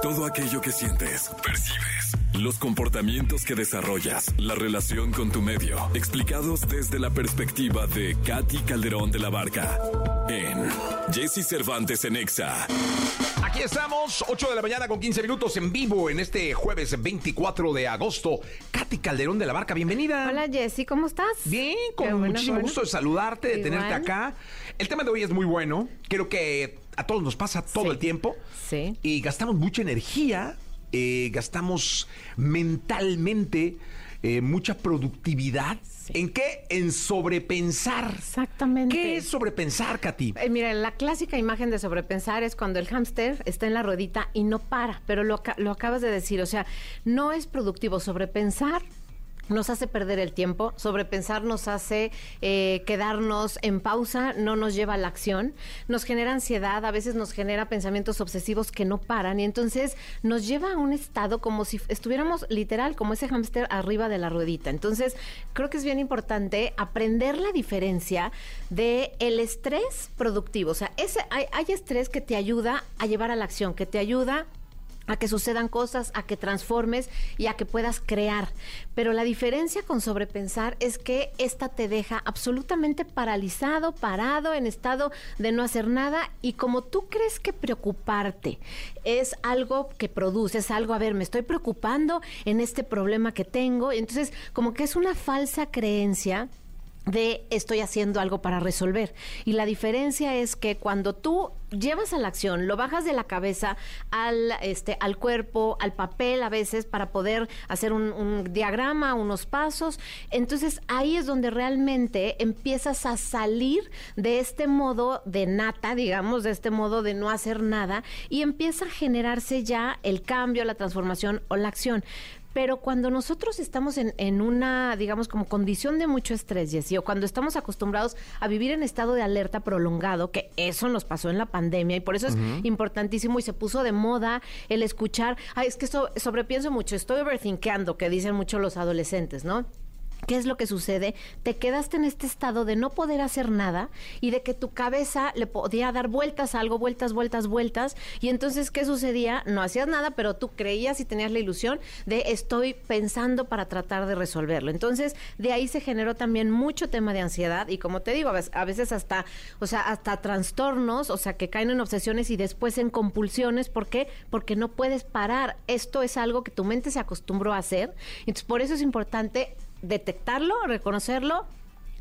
[SPEAKER 2] Todo aquello que sientes, percibes, los comportamientos que desarrollas, la relación con tu medio, explicados desde la perspectiva de Katy Calderón de la Barca en Jesse Cervantes en Exa.
[SPEAKER 1] Aquí estamos, 8 de la mañana con 15 minutos en vivo en este jueves 24 de agosto. Katy Calderón de la Barca, bienvenida.
[SPEAKER 8] Hola Jessy, ¿cómo estás?
[SPEAKER 1] Bien, con
[SPEAKER 8] bueno,
[SPEAKER 1] muchísimo
[SPEAKER 8] bueno.
[SPEAKER 1] gusto de saludarte, de
[SPEAKER 8] Igual.
[SPEAKER 1] tenerte acá. El tema de hoy es muy bueno. Creo que a todos nos pasa todo
[SPEAKER 8] Sí.
[SPEAKER 1] el tiempo.
[SPEAKER 8] Sí.
[SPEAKER 1] Y gastamos mucha energía, eh, gastamos mentalmente eh, mucha productividad. ¿En qué? En sobrepensar.
[SPEAKER 8] Exactamente.
[SPEAKER 1] ¿Qué es sobrepensar, Katy?
[SPEAKER 8] Eh, mira, la clásica imagen de sobrepensar es cuando el hámster está en la ruedita y no para, pero lo, lo acabas de decir, o sea, no es productivo sobrepensar. Nos hace perder el tiempo, sobrepensar nos hace eh, quedarnos en pausa, no nos lleva a la acción, nos genera ansiedad, a veces nos genera pensamientos obsesivos que no paran y entonces nos lleva a un estado como si estuviéramos literal como ese hámster arriba de la ruedita. Entonces creo que es bien importante aprender la diferencia de el estrés productivo. O sea, ese, hay, hay estrés que te ayuda a llevar a la acción, que te ayuda a que sucedan cosas, a que transformes y a que puedas crear. Pero la diferencia con sobrepensar es que esta te deja absolutamente paralizado, parado, en estado de no hacer nada y como tú crees que preocuparte es algo que produce, es algo, a ver, me estoy preocupando en este problema que tengo, entonces como que es una falsa creencia de estoy haciendo algo para resolver. Y la diferencia es que cuando tú llevas a la acción, lo bajas de la cabeza al, este, al cuerpo, al papel a veces para poder hacer un, un diagrama, unos pasos, entonces ahí es donde realmente empiezas a salir de este modo de nata, digamos, de este modo de no hacer nada y empieza a generarse ya el cambio, la transformación o la acción. Pero cuando nosotros estamos en, en una, digamos, como condición de mucho estrés, Jessy, o cuando estamos acostumbrados a vivir en estado de alerta prolongado, que eso nos pasó en la pandemia, y por eso es importantísimo y se puso de moda el escuchar, ay, es que so- sobrepienso mucho, estoy overthinkeando, que dicen mucho los adolescentes, ¿no? ¿Qué es lo que sucede? Te quedaste en este estado de no poder hacer nada y de que tu cabeza le podía dar vueltas a algo, vueltas, vueltas, vueltas. Y entonces, ¿qué sucedía? No hacías nada, pero tú creías y tenías la ilusión de estoy pensando para tratar de resolverlo. Entonces, de ahí se generó también mucho tema de ansiedad y como te digo, a veces, hasta, o sea, hasta trastornos, o sea, que caen en obsesiones y después en compulsiones. ¿Por qué? Porque no puedes parar. Esto es algo que tu mente se acostumbró a hacer. Entonces, por eso es importante detectarlo, reconocerlo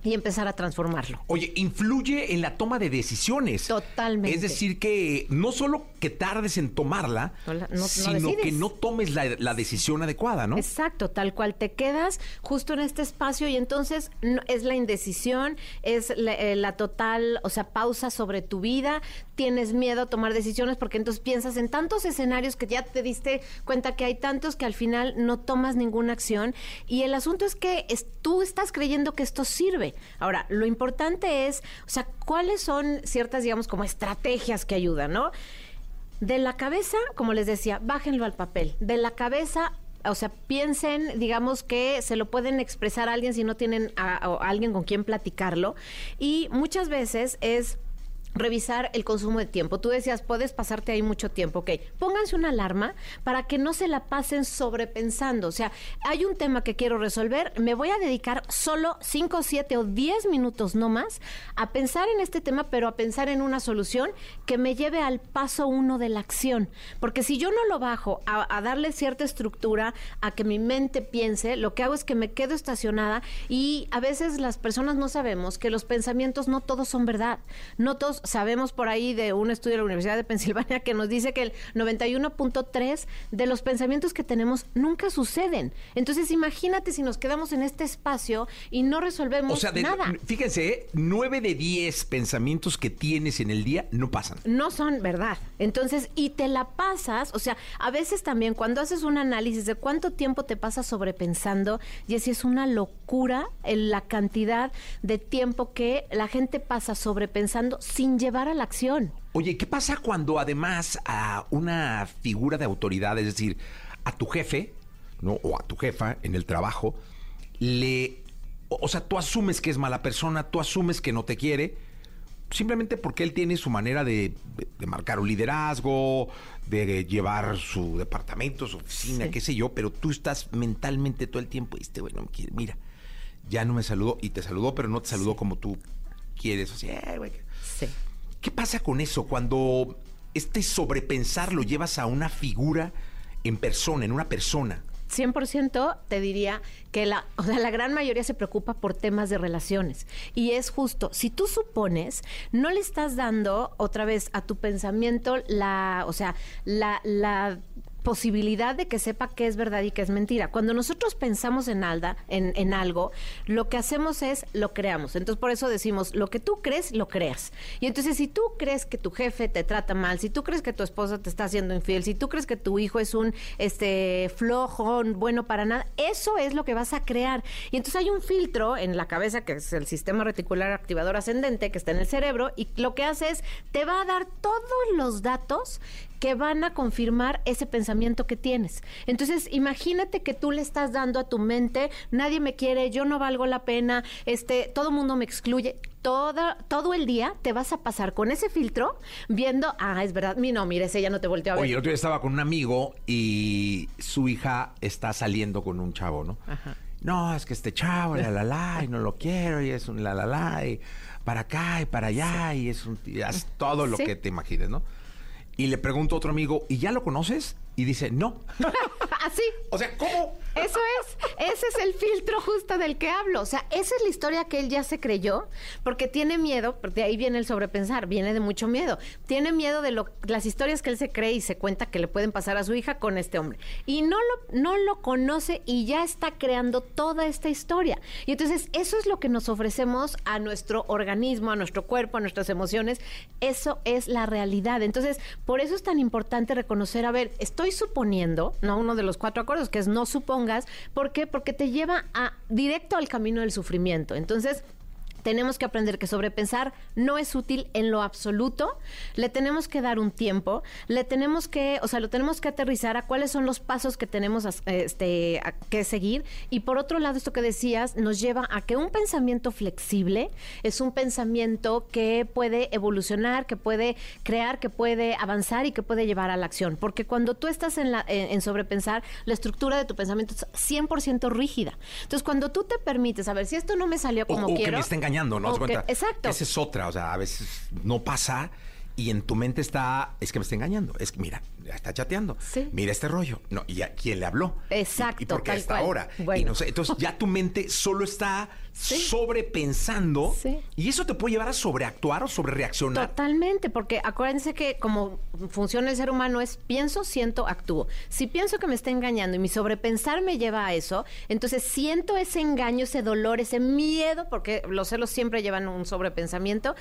[SPEAKER 8] y empezar a transformarlo.
[SPEAKER 1] Oye, influye en la toma de decisiones.
[SPEAKER 8] Totalmente.
[SPEAKER 1] Es decir, que no solo que tardes en tomarla,
[SPEAKER 8] No la- no- no
[SPEAKER 1] sino que no tomes la, la decisión adecuada, ¿no?
[SPEAKER 8] Exacto, tal cual te quedas justo en este espacio y entonces no- es la indecisión, es la, eh, la total, o sea, pausa sobre tu vida, tienes miedo a tomar decisiones porque entonces piensas en tantos escenarios que ya te diste cuenta que hay tantos que al final no tomas ninguna acción y el asunto es que es- tú estás creyendo que esto sirve. Ahora, lo importante es, o sea, cuáles son ciertas, digamos, como estrategias que ayudan, ¿no? De la cabeza, como les decía, bájenlo al papel. De la cabeza, o sea, piensen, digamos que se lo pueden expresar a alguien si no tienen a, alguien con quien platicarlo. Y muchas veces es revisar el consumo de tiempo. Tú decías, puedes pasarte ahí mucho tiempo. Ok, pónganse una alarma para que no se la pasen sobrepensando. O sea, hay un tema que quiero resolver, me voy a dedicar solo 5, 7 o 10 minutos no más a pensar en este tema, pero a pensar en una solución que me lleve al paso uno de la acción. Porque si yo no lo bajo a, a darle cierta estructura, a que mi mente piense, lo que hago es que me quedo estacionada y a veces las personas no sabemos que los pensamientos no todos son verdad. No todos sabemos por ahí de un estudio de la Universidad de Pensilvania que nos dice que el 91.3 de los pensamientos que tenemos nunca suceden. Entonces imagínate si nos quedamos en este espacio y no resolvemos
[SPEAKER 1] O sea, de-
[SPEAKER 8] nada.
[SPEAKER 1] fíjense, ¿eh? nueve de diez pensamientos que tienes en el día no pasan.
[SPEAKER 8] no son verdad. Entonces, y te la pasas, o sea, a veces también cuando haces un análisis de cuánto tiempo te pasas sobrepensando, y así es una locura en la cantidad de tiempo que la gente pasa sobrepensando sin llevar a la acción.
[SPEAKER 1] Oye, ¿qué pasa cuando además a una figura de autoridad, es decir, a tu jefe, ¿no? O a tu jefa en el trabajo, le. O sea, tú asumes que es mala persona, tú asumes que no te quiere, simplemente porque él tiene su manera de, de- de marcar un liderazgo, de llevar su departamento, su oficina,
[SPEAKER 8] Sí.
[SPEAKER 1] qué sé yo, pero tú estás mentalmente todo el tiempo, este güey no me quiere, mira, ya no me saludó, y te saludó, pero no te saludó como tú quieres, o sea, "Eh, güey. ¿Qué pasa con eso cuando este sobrepensar lo llevas a una figura en persona, en una persona?
[SPEAKER 8] 100% te diría que la, o sea, la gran mayoría se preocupa por temas de relaciones. Y es justo, si tú supones, no le estás dando otra vez a tu pensamiento la, o sea, la, la posibilidad de que sepa qué es verdad y qué es mentira. Cuando nosotros pensamos en, alda, en, en algo, lo que hacemos es lo creamos. Entonces, por eso decimos, lo que tú crees, lo creas. Y entonces, si tú crees que tu jefe te trata mal, si tú crees que tu esposa te está haciendo infiel, si tú crees que tu hijo es un este flojo, bueno para nada, eso es lo que vas a crear. Y entonces hay un filtro en la cabeza, que es el sistema reticular activador ascendente, que está en el cerebro, y lo que hace es, te va a dar todos los datos que van a confirmar ese pensamiento que tienes. Entonces, imagínate que tú le estás dando a tu mente, nadie me quiere, yo no valgo la pena, este, todo mundo me excluye. Toda, todo el día te vas a pasar con ese filtro viendo, ah, es verdad, mi no, mire, ese ya no te volteó a ver.
[SPEAKER 1] Oye, el otro día estaba con un amigo y su hija está saliendo con un chavo, ¿no? No, es que este chavo, la la la, y no lo quiero, y es un la la la, y para acá y para allá, y es un. y haz todo lo
[SPEAKER 8] Sí.
[SPEAKER 1] que te imagines, ¿no? Y le pregunto a otro amigo, ¿y ya lo conoces? Y dice, no.
[SPEAKER 8] Así.
[SPEAKER 1] O sea, ¿cómo?
[SPEAKER 8] Eso es, ese es el filtro justo del que hablo. O sea, esa es la historia que él ya se creyó, porque tiene miedo, porque de ahí viene el sobrepensar, viene de mucho miedo. Tiene miedo de lo, las historias que él se cree y se cuenta que le pueden pasar a su hija con este hombre. Y no lo, no lo conoce y ya está creando toda esta historia. Y entonces, eso es lo que nos ofrecemos a nuestro organismo, a nuestro cuerpo, a nuestras emociones. Eso es la realidad. Entonces, por eso es tan importante reconocer, a ver, estoy suponiendo, no uno de los cuatro acuerdos, que es no supongas. ¿Por qué? Porque te lleva a directo al camino del sufrimiento. Entonces, tenemos que aprender que sobrepensar no es útil en lo absoluto. Le tenemos que dar un tiempo, le tenemos que, o sea, lo tenemos que aterrizar a cuáles son los pasos que tenemos a- este, a- que seguir. Y por otro lado, esto que decías nos lleva a que un pensamiento flexible es un pensamiento que puede evolucionar, que puede crear, que puede avanzar y que puede llevar a la acción. Porque cuando tú estás en, la, en, en sobrepensar, la estructura de tu pensamiento es 100% rígida. Entonces, cuando tú te permites, a ver, si esto no me salió como
[SPEAKER 1] o
[SPEAKER 8] quiero.
[SPEAKER 1] me engañando, ¿no?
[SPEAKER 8] o
[SPEAKER 1] ¿Haz
[SPEAKER 8] que-
[SPEAKER 1] cuenta?
[SPEAKER 8] exacto.
[SPEAKER 1] Esa es otra, o sea, a veces no pasa y en tu mente está, es que me está engañando, es que mira, está chateando,
[SPEAKER 8] Sí.
[SPEAKER 1] mira este rollo, no, y a quién le habló,
[SPEAKER 8] Exacto,
[SPEAKER 1] y, y por qué
[SPEAKER 8] tal
[SPEAKER 1] hasta
[SPEAKER 8] cual.
[SPEAKER 1] ahora, y
[SPEAKER 8] Bueno.
[SPEAKER 1] no sé, entonces ya tu mente solo está
[SPEAKER 8] Sí.
[SPEAKER 1] sobrepensando,
[SPEAKER 8] Sí.
[SPEAKER 1] y eso te puede llevar a sobreactuar o sobrereaccionar.
[SPEAKER 8] Totalmente, porque acuérdense que como funciona el ser humano es pienso, siento, actúo. Si pienso que me está engañando y mi sobrepensar me lleva a eso, entonces siento ese engaño, ese dolor, ese miedo, porque los celos siempre llevan un sobrepensamiento,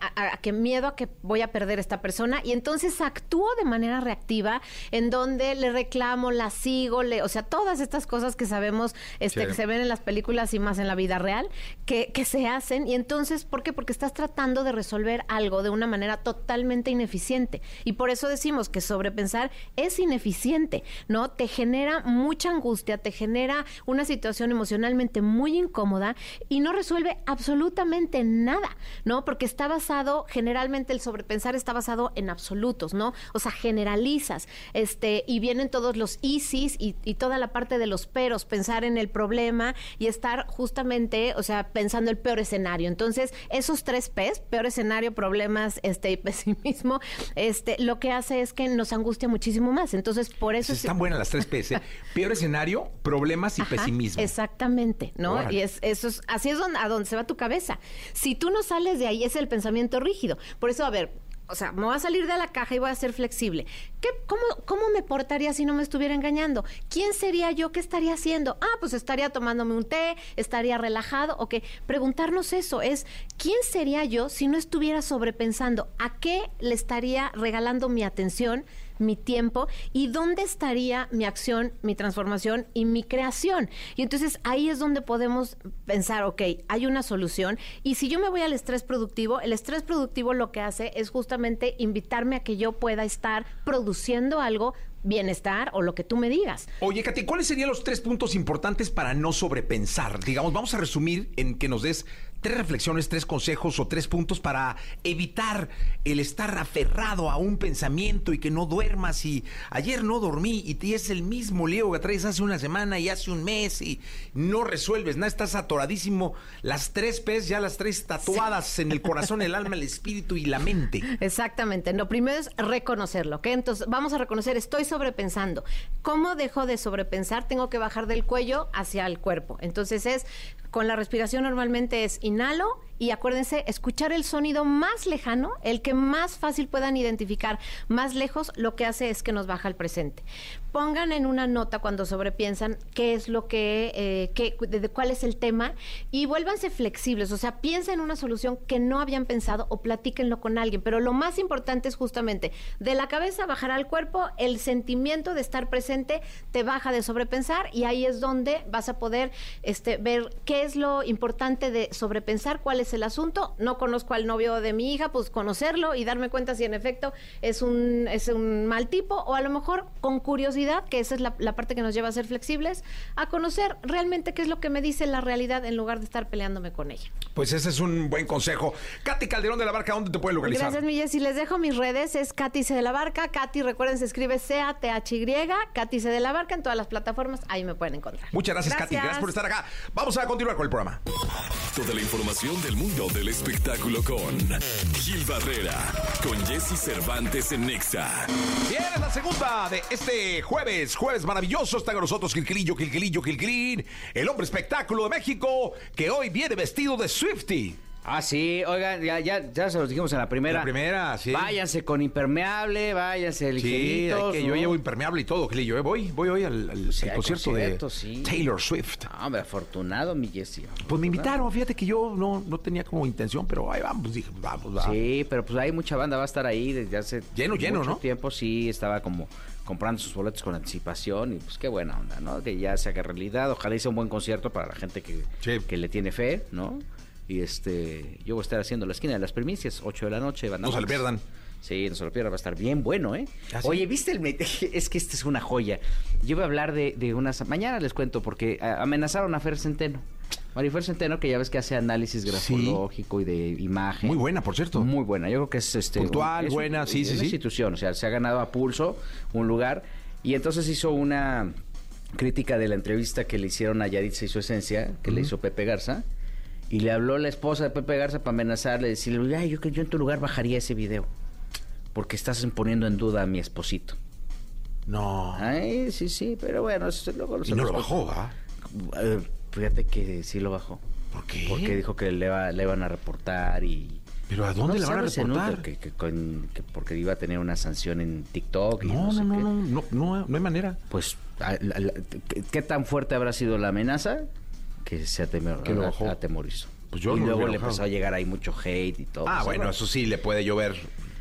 [SPEAKER 8] a, a- a que miedo a que voy a perder esta persona y entonces actúo de manera reactiva en donde le reclamo, la sigo, le, o sea, todas estas cosas que sabemos este,
[SPEAKER 1] Sí.
[SPEAKER 8] que se ven en las películas y más en la vida real, que, se hacen. Y entonces, ¿por qué? Porque estás tratando de resolver algo de una manera totalmente ineficiente. Y por eso decimos que sobrepensar es ineficiente, ¿no? Te genera mucha angustia, te genera una situación emocionalmente muy incómoda y no resuelve absolutamente nada, ¿no? Porque está basado, generalmente el sobrepensar está basado en absolutos, ¿no? O sea, generalizas, este, y vienen todos los ISIS y toda la parte de los peros, pensar en el problema y estar justamente, o sea, pensando el peor escenario. Entonces, esos tres P's, peor escenario, problemas, este, y pesimismo, este, lo que hace es que nos angustia muchísimo más. Entonces, por eso
[SPEAKER 1] están buenas las tres P's, ¿eh? Peor escenario, problemas y
[SPEAKER 8] Ajá,
[SPEAKER 1] pesimismo.
[SPEAKER 8] Exactamente, ¿no?
[SPEAKER 1] Órale.
[SPEAKER 8] Y es, eso es, así es donde, a donde se va tu cabeza. Si tú no sales de ahí, es el pensamiento rígido. Por eso, a ver, o sea, me voy a salir de la caja y voy a ser flexible. ¿Qué, cómo, ¿Cómo me portaría si no me estuviera engañando? ¿Quién sería yo? ¿Qué estaría haciendo? Ah, pues estaría tomándome un té, estaría relajado. Ok, preguntarnos eso es, ¿quién sería yo si no estuviera sobrepensando? ¿A qué le estaría regalando mi atención? Mi tiempo y dónde estaría mi acción, mi transformación y mi creación. Y entonces ahí es donde podemos pensar, ok, hay una solución. Y si yo me voy al estrés productivo, el estrés productivo lo que hace es justamente invitarme a que yo pueda estar produciendo algo bienestar o lo que tú me digas.
[SPEAKER 1] Oye, Katy, ¿cuáles serían los tres puntos importantes para no sobrepensar? Digamos, vamos a resumir en que nos des tres reflexiones, tres consejos o tres puntos para evitar el estar aferrado a un pensamiento y que no duermas y ayer no dormí y es el mismo lío que traes hace una semana y hace un mes y no resuelves nada, estás atoradísimo. Las tres P's ya las tres tatuadas en el corazón, el alma, el espíritu y la mente.
[SPEAKER 8] Exactamente. Lo primero es reconocerlo, ¿ok? Entonces, vamos a reconocer, estoy sobrepensando. ¿Cómo dejo de sobrepensar? Tengo que bajar del cuello hacia el cuerpo. Entonces es, con la respiración normalmente es inhalo y acuérdense, escuchar el sonido más lejano, el que más fácil puedan identificar más lejos, lo que hace es que nos baja al presente. Pongan en una nota cuando sobrepiensan qué es lo que, eh, qué- de, de cuál es el tema y vuélvanse flexibles, o sea, piensen en una solución que no habían pensado o platíquenlo con alguien, pero lo más importante es justamente de la cabeza bajar al cuerpo, el sentimiento de estar presente te baja de sobrepensar y ahí es donde vas a poder este, ver qué es lo importante de sobrepensar, cuál es el asunto. No conozco al novio de mi hija, pues conocerlo y darme cuenta si en efecto es un, es un mal tipo o a lo mejor con curiosidad, que esa es la, la parte que nos lleva a ser flexibles, a conocer realmente qué es lo que me dice la realidad en lugar de estar peleándome con ella.
[SPEAKER 1] Pues ese es un buen consejo. Katy Calderón de la Barca, ¿dónde te puede localizar?
[SPEAKER 8] Gracias, mi Jessy. Les dejo mis redes. Es Katy C de la Barca. Katy, recuerden, se escribe C-A-T-H-Y. Katy C de la Barca en todas las plataformas. Ahí me pueden encontrar.
[SPEAKER 1] Muchas gracias, Katy. Gracias por estar acá. Vamos a continuar con el programa.
[SPEAKER 2] Toda la información del mundo del espectáculo con Gil Barrera, con Jesse Cervantes en Nexa.
[SPEAKER 1] Bien, es la segunda de este jueves. Jueves maravilloso. Está con nosotros Gilquilillo, Gilquilillo, Gilquilín, el hombre espectáculo de México, que hoy viene vestido de Swifty.
[SPEAKER 4] Ah, sí, oigan, ya, ya, ya se los dijimos en la primera.
[SPEAKER 1] La primera, sí.
[SPEAKER 4] Váyanse con impermeable, váyanse
[SPEAKER 1] Sí,
[SPEAKER 4] ligeritos.
[SPEAKER 1] hay que yo llevo impermeable y todo, Gilillo. ¿eh? Voy, voy hoy al,
[SPEAKER 4] Sí,
[SPEAKER 1] concierto
[SPEAKER 4] concierto,
[SPEAKER 1] de
[SPEAKER 4] sí.
[SPEAKER 1] Taylor Swift.
[SPEAKER 4] No, hombre, afortunado, mi Jessy.
[SPEAKER 1] Pues me invitaron, fíjate que yo no, no tenía como intención, pero ahí vamos, dije, pues vamos, vamos.
[SPEAKER 4] Sí, pero pues hay mucha banda, va a estar ahí desde hace
[SPEAKER 1] Lleno, lleno,
[SPEAKER 4] mucho
[SPEAKER 1] ¿no?
[SPEAKER 4] tiempo, sí, estaba como comprando sus boletos con anticipación y pues qué buena onda, ¿no? Que ya se haga realidad, ojalá hice un buen concierto para la gente que,
[SPEAKER 1] Sí.
[SPEAKER 4] que le tiene fe, ¿no? Y este, yo voy a estar haciendo la esquina de las primicias, 8 de la noche. banda
[SPEAKER 1] No se lo pierdan.
[SPEAKER 4] Sí, no se lo pierdan, va a estar bien bueno, ¿eh?
[SPEAKER 1] ¿Ah, sí?
[SPEAKER 4] Oye, ¿viste el... Es que esta es una joya. Yo voy a hablar de, de unas... Mañana les cuento porque amenazaron a Fer Centeno. Marifer Centeno, que ya ves que hace análisis grafológico y de imagen.
[SPEAKER 1] Muy buena, por cierto.
[SPEAKER 4] Muy buena. Yo creo que es este
[SPEAKER 1] Puntual,
[SPEAKER 4] es un-
[SPEAKER 1] buena, sí, sí, sí.
[SPEAKER 4] institución, o sea, se ha ganado a pulso un lugar y entonces hizo una crítica de la entrevista que le hicieron a Yaritza y su esencia, que le hizo Pepe Garza. Y le habló la esposa de Pepe Garza para amenazarle, decirle, ay, yo que yo en tu lugar bajaría ese video. porque estás poniendo en duda a mi esposito.
[SPEAKER 1] No.
[SPEAKER 4] Ay, sí, sí, pero bueno, eso luego
[SPEAKER 1] Y no lo bajó, ¿va?
[SPEAKER 4] Eh, fíjate que sí lo bajó.
[SPEAKER 1] ¿Por qué?
[SPEAKER 4] Porque dijo que le, va- le iban a reportar y...
[SPEAKER 1] ¿Pero a dónde
[SPEAKER 4] No
[SPEAKER 1] le van a reportar?
[SPEAKER 4] Que, que con- que porque iba a tener una sanción en TikTok y
[SPEAKER 1] No,
[SPEAKER 4] no, sé
[SPEAKER 1] no, no,
[SPEAKER 4] qué.
[SPEAKER 1] no, no, no, no hay manera.
[SPEAKER 4] Pues, a- la- la- ¿qué, qué tan fuerte habrá sido la amenaza? Que se atemor-
[SPEAKER 1] Que lo
[SPEAKER 4] a-
[SPEAKER 1] bajó.
[SPEAKER 4] atemorizó.
[SPEAKER 1] Pues yo
[SPEAKER 4] y luego le empezó a llegar ahí mucho hate y todo.
[SPEAKER 1] Ah,
[SPEAKER 4] Pues,
[SPEAKER 1] bueno, eso sí, le puede llover.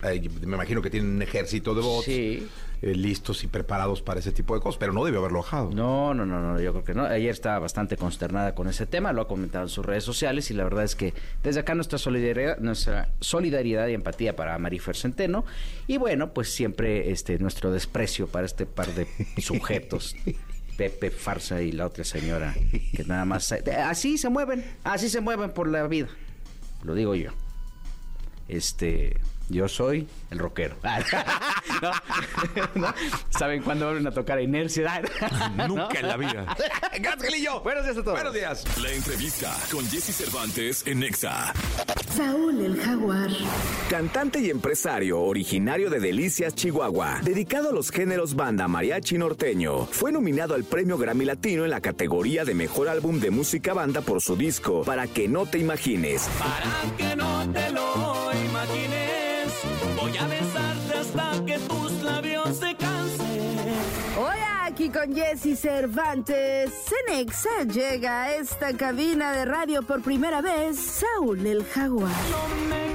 [SPEAKER 1] Eh, me imagino que tienen un ejército de bots
[SPEAKER 4] Sí.
[SPEAKER 1] Eh, listos y preparados para ese tipo de cosas, pero no debió haberlo bajado.
[SPEAKER 4] No, no, no, no, yo creo que no. Ayer estaba bastante consternada con ese tema, lo ha comentado en sus redes sociales y la verdad es que desde acá nuestra solidaridad, nuestra solidaridad y empatía para Marifer Centeno y bueno, pues siempre este nuestro desprecio para este par de sujetos. Pepe Farsa y la otra señora que nada más así se mueven, así se mueven por la vida. Lo digo yo. Este, yo soy el rockero. No, no. ¿Saben cuándo vuelven a tocar a Inercia?
[SPEAKER 1] Nunca en la vida. Gracias, Gelillo.
[SPEAKER 4] Buenos días a todos.
[SPEAKER 1] Buenos días.
[SPEAKER 2] La entrevista con Jesse Cervantes en Nexa.
[SPEAKER 9] Saúl el Jaguar.
[SPEAKER 10] Cantante y empresario originario de Delicias, Chihuahua, dedicado a los géneros banda, mariachi y norteño, fue nominado al Premio Grammy Latino en la categoría de Mejor Álbum de Música Banda por su disco Para que no te imagines.
[SPEAKER 11] Para que no te lo imagines, hasta que tus labios se cansen.
[SPEAKER 9] Hola, aquí con Jesse Cervantes. Cenexa llega a esta cabina de radio por primera vez. Saúl el Jaguar.
[SPEAKER 11] No me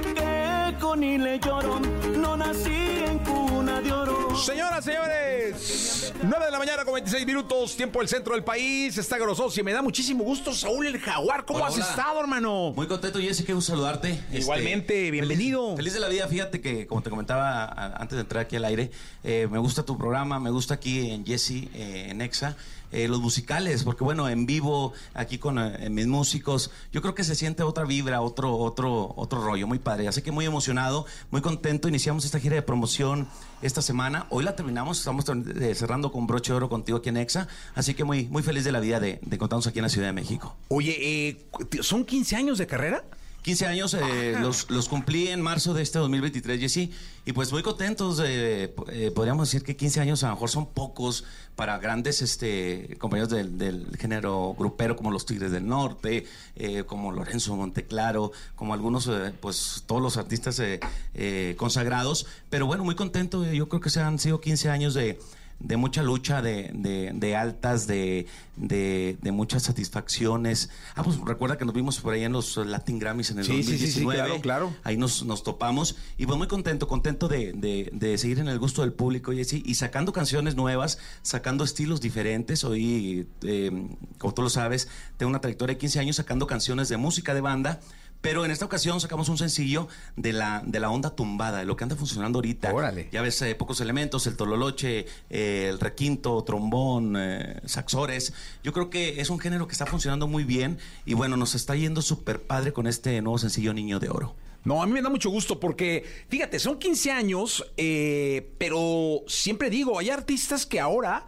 [SPEAKER 11] quejo ni le lloro, no nací en cuna de oro.
[SPEAKER 1] Señoras, señores, 9 de la mañana con 26 minutos, tiempo del centro del país, está grososo y me da muchísimo gusto, Saúl el Jaguar, ¿cómo
[SPEAKER 12] Hola,
[SPEAKER 1] has
[SPEAKER 12] hola.
[SPEAKER 1] estado, hermano?
[SPEAKER 12] Muy contento, Jesse, qué gusto saludarte. Este,
[SPEAKER 1] Igualmente, bienvenido.
[SPEAKER 12] Feliz, feliz de la vida, fíjate que, como te comentaba a- antes de entrar aquí al aire, eh, me gusta tu programa, me gusta aquí en Jesse, eh, en Exa, eh, los musicales, porque bueno, en vivo, aquí con eh, mis músicos, yo creo que se siente otra vibra, otro, otro, otro rollo, muy padre. Así que muy emocionado, muy contento. Iniciamos esta gira de promoción esta semana. Hoy la terminamos, estamos eh, cerrando con broche de oro contigo aquí en Exa. Así que muy, muy feliz de la vida de, de encontrarnos aquí en la Ciudad de México.
[SPEAKER 1] Oye, eh, ¿son 15 años de carrera?
[SPEAKER 12] 15 años eh, los, los cumplí en marzo de este 2023, Jesse, y pues muy contentos. eh, eh, podríamos decir que 15 años a lo mejor son pocos para grandes este, compañeros del, del género grupero como los Tigres del Norte, eh, como Lorenzo Monteclaro, como algunos, eh, pues todos los artistas consagrados. Pero bueno, muy contento. Yo creo que se han sido 15 años de de mucha lucha, de, de- de altas, de, de- muchas satisfacciones. Ah, pues recuerda que nos vimos por ahí en los Latin Grammys en el
[SPEAKER 1] Sí, sí, sí, sí,
[SPEAKER 12] 2019.
[SPEAKER 1] claro, claro.
[SPEAKER 12] Ahí nos, nos topamos y pues muy contento, contento de, de- de seguir en el gusto del público, Jesse, y sacando canciones nuevas, sacando estilos diferentes. Hoy, eh, como tú lo sabes, tengo una trayectoria de 15 años sacando canciones de música de banda. Pero en esta ocasión sacamos un sencillo de la, de la onda tumbada, de lo que anda funcionando ahorita.
[SPEAKER 1] Órale.
[SPEAKER 12] Ya ves, eh, pocos elementos, el tololoche, eh, el requinto, trombón, eh, saxores. Yo creo que es un género que está funcionando muy bien y bueno, nos está yendo súper padre con este nuevo sencillo Niño de Oro.
[SPEAKER 1] No, a mí me da mucho gusto porque, fíjate, son 15 años, pero siempre digo, hay artistas que ahora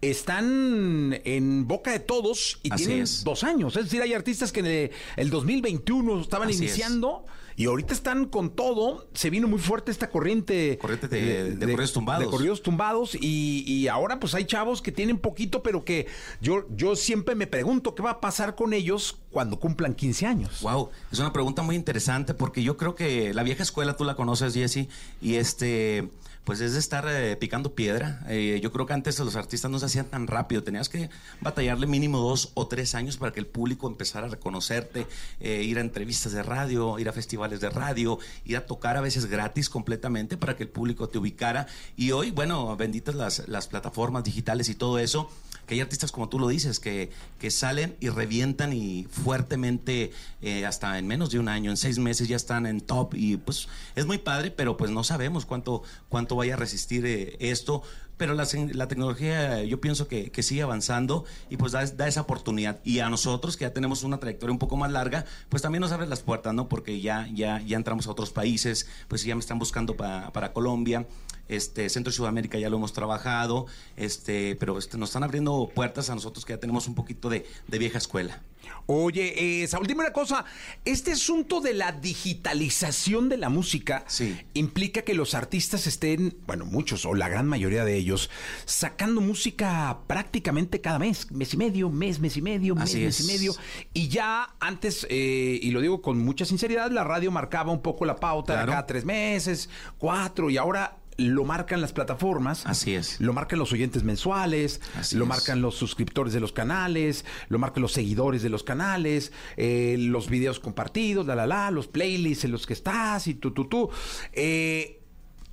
[SPEAKER 1] están en boca de todos y
[SPEAKER 12] Así
[SPEAKER 1] tienen
[SPEAKER 12] es.
[SPEAKER 1] dos años. Es decir, hay artistas que en el, el 2021 estaban
[SPEAKER 12] Así es.
[SPEAKER 1] iniciando y ahorita están con todo. Se vino muy fuerte esta corriente.
[SPEAKER 12] Corriente de- de corridos tumbados.
[SPEAKER 1] De corridos tumbados y, y ahora pues hay chavos que tienen poquito, pero que yo, yo siempre me pregunto qué va a pasar con ellos cuando cumplan 15 años.
[SPEAKER 12] Wow, es una pregunta muy interesante porque yo creo que la vieja escuela tú la conoces, Jesse, y este, pues es de estar eh, picando piedra. Eh, yo creo que antes los artistas no se hacían tan rápido, tenías que batallarle mínimo dos o tres años para que el público empezara a reconocerte, eh, ir a entrevistas de radio, ir a festivales de radio, ir a tocar a veces gratis completamente para que el público te ubicara. Y hoy, bueno, benditas las, las plataformas digitales y todo eso que hay artistas como tú lo dices, que, que salen y revientan y fuertemente hasta en menos de un año, en seis meses ya están en top y pues es muy padre, pero pues no sabemos cuánto, cuánto vaya a resistir eh, esto. Pero la, la tecnología yo pienso que, que sigue avanzando y pues da, da esa oportunidad. Y a nosotros que ya tenemos una trayectoria un poco más larga, pues también nos abre las puertas, ¿no? Porque ya, ya, ya entramos a otros países, pues ya me están buscando pa- para Colombia. Este, Centro y Sudamérica ya lo hemos trabajado, este, pero este, nos están abriendo puertas a nosotros que ya tenemos un poquito de, de vieja escuela.
[SPEAKER 1] Oye, eh, Saúl, dime una cosa. Este asunto de la digitalización de la música implica que los artistas estén, bueno, muchos o la gran mayoría de ellos, sacando música prácticamente cada mes, mes y medio, mes, mes y medio, mes,
[SPEAKER 12] Así
[SPEAKER 1] mes
[SPEAKER 12] es.
[SPEAKER 1] y medio. Y ya antes, eh, y lo digo con mucha sinceridad, la radio marcaba un poco la pauta de cada tres meses, cuatro, y ahora lo marcan las plataformas.
[SPEAKER 12] Así es.
[SPEAKER 1] Lo marcan los oyentes mensuales,
[SPEAKER 12] Así
[SPEAKER 1] lo
[SPEAKER 12] es.
[SPEAKER 1] marcan los suscriptores de los canales, lo marcan los seguidores de los canales, eh, los videos compartidos, la la la, los playlists en los que estás y tú, tú, tú. Eh,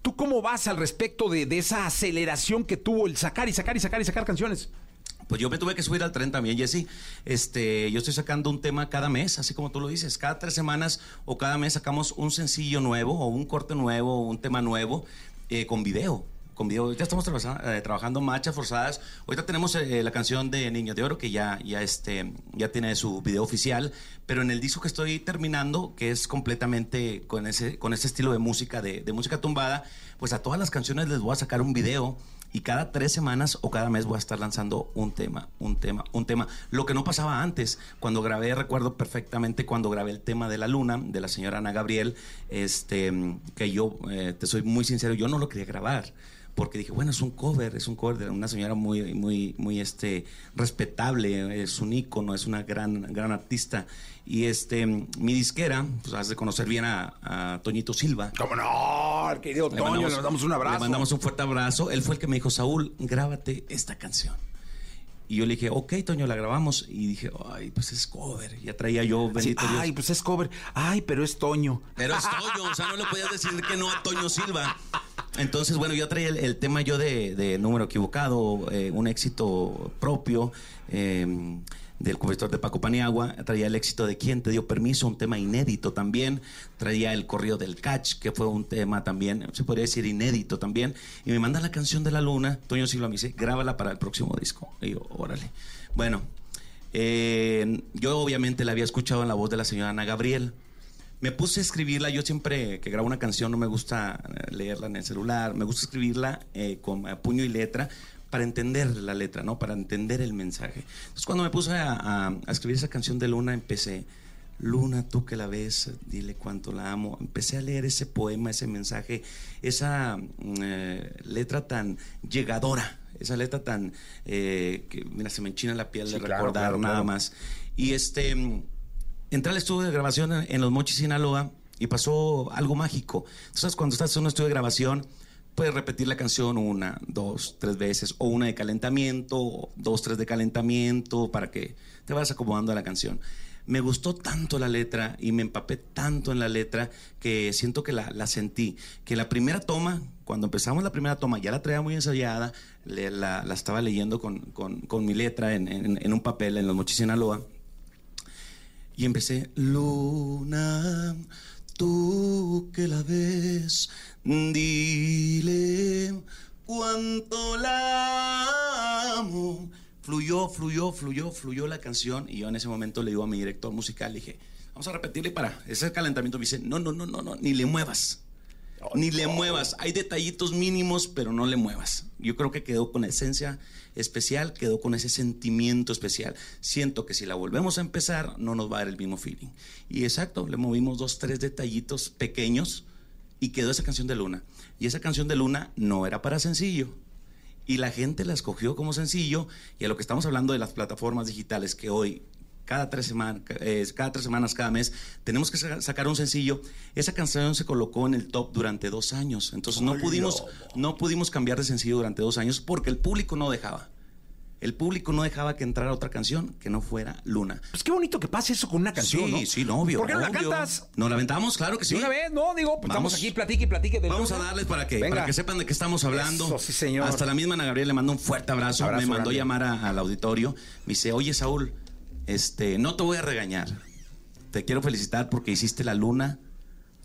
[SPEAKER 1] ¿Tú cómo vas al respecto de, de esa aceleración que tuvo el sacar y sacar y sacar y sacar canciones?
[SPEAKER 12] Pues yo me tuve que subir al tren también, Jesse. Este, yo estoy sacando un tema cada mes, así como tú lo dices. Cada tres semanas o cada mes sacamos un sencillo nuevo o un corte nuevo o un tema nuevo eh, con video. Con video. Ya estamos trabajando, eh, trabajando marchas forzadas. Ahorita tenemos eh, la canción de Niño de Oro que ya, ya, este, ya tiene su video oficial. Pero en el disco que estoy terminando, que es completamente con ese, con ese estilo de música, de, de música tumbada, pues a todas las canciones les voy a sacar un video y cada tres semanas o cada mes voy a estar lanzando un tema, un tema, un tema. Lo que no pasaba antes, cuando grabé, recuerdo perfectamente cuando grabé el tema de la luna, de la señora Ana Gabriel, este, que yo, eh, te soy muy sincero, yo no lo quería grabar. Porque dije, bueno, es un cover, es un cover de una señora muy, muy, muy este, respetable, es un ícono, es una gran, gran artista. Y este, mi disquera, pues has de conocer bien a, a Toñito Silva.
[SPEAKER 1] ¿Cómo no? El querido Toño, le mandamos un abrazo.
[SPEAKER 12] Le mandamos un fuerte abrazo. Él fue el que me dijo, Saúl, grábate esta canción. Y yo le dije, ok, Toño, la grabamos. Y dije, ay, pues es cover. Ya traía yo, bendito Dios.
[SPEAKER 1] ay, pues es cover. Ay, pero es Toño.
[SPEAKER 12] Pero es Toño, o sea, no le podías decir que no a Toño Silva. Entonces, bueno, yo traía el, el tema yo de, de número equivocado, eh, un éxito propio eh, del compositor de Paco Paniagua, traía el éxito de Quién te dio permiso, un tema inédito también, traía el corrido del catch, que fue un tema también, se podría decir inédito también, y me manda la canción de la luna, Toño Silva me dice, grábala para el próximo disco. Y yo, órale. Bueno, eh, yo obviamente la había escuchado en la voz de la señora Ana Gabriel. Me puse a escribirla, yo siempre que grabo una canción no me gusta eh, leerla en el celular, me gusta escribirla eh, con puño y letra para entender la letra, ¿no? Para entender el mensaje. Entonces cuando me puse a, a- a escribir esa canción de Luna, empecé, Luna, tú que la ves, dile cuánto la amo. Empecé a leer ese poema, ese mensaje, esa mm, eh, letra tan llegadora, esa letra tan, eh, que mira, se me enchina la piel
[SPEAKER 1] Sí,
[SPEAKER 12] de
[SPEAKER 1] claro,
[SPEAKER 12] recordar
[SPEAKER 1] claro,
[SPEAKER 12] nada
[SPEAKER 1] claro.
[SPEAKER 12] más. Y este... entré al estudio de grabación en, en Los Mochis, Sinaloa, y pasó algo mágico. Entonces, cuando estás en un estudio de grabación, puedes repetir la canción una, dos, tres veces, o una de calentamiento, o dos, tres de calentamiento, para que te vayas acomodando a la canción. Me gustó tanto la letra y me empapé tanto en la letra que siento que la, la sentí. Que la primera toma, cuando empezamos la primera toma, ya la traía muy ensayada, le- la, la estaba leyendo con, con- con mi letra en, en- en un papel en Los Mochis, Sinaloa. Y empecé, Luna, tú que la ves, dile cuánto la amo. Fluyó, fluyó, fluyó, fluyó la canción y yo en ese momento le digo a mi director musical, le dije, vamos a repetirle para ese calentamiento. Me dice, no, no, no, no, no, ni le muevas. Ni le muevas. Hay detallitos mínimos, pero no le muevas. Yo creo que quedó con esencia especial, quedó con ese sentimiento especial. Siento que si la volvemos a empezar, no nos va a dar el mismo feeling. Y exacto, le movimos dos, tres detallitos pequeños y quedó esa canción de Luna. Y esa canción de Luna no era para sencillo. Y la gente la escogió como sencillo. Y a lo que estamos hablando de las plataformas digitales que hoy, cada tres, semanas, cada tres semanas, cada mes, tenemos que sa- sacar un sencillo. Esa canción se colocó en el top durante dos años. Entonces no pudimos, no pudimos cambiar de sencillo durante dos años porque el público no dejaba. El público no dejaba que entrara otra canción que no fuera Luna.
[SPEAKER 1] Pues qué bonito que pase eso con una canción,
[SPEAKER 12] sí,
[SPEAKER 1] ¿no?
[SPEAKER 12] Sí, no, obvio.
[SPEAKER 1] ¿Por qué no la cantas?
[SPEAKER 12] ¿Nos la aventamos? Claro que sí.
[SPEAKER 1] Una vez, no, digo, pues
[SPEAKER 12] Vamos.
[SPEAKER 1] estamos aquí, platique y platique de
[SPEAKER 12] Vamos a darles para que,
[SPEAKER 1] Venga.
[SPEAKER 12] para que sepan de qué estamos hablando.
[SPEAKER 1] Eso, sí, señor.
[SPEAKER 12] Hasta la misma Ana Gabriel le mandó un fuerte abrazo.
[SPEAKER 1] Abrazo
[SPEAKER 12] me mandó
[SPEAKER 1] grande.
[SPEAKER 12] llamar a- al auditorio. Me dice, oye Saúl, este, no te voy a regañar. Te quiero felicitar porque hiciste la luna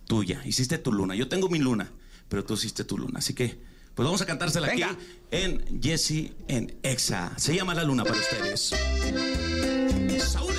[SPEAKER 12] tuya. Hiciste tu luna. Yo tengo mi luna, pero tú hiciste tu luna. Así que, pues vamos a cantársela
[SPEAKER 1] Venga.
[SPEAKER 12] aquí en Jesse en Exa. Se llama La Luna para ustedes. Saúl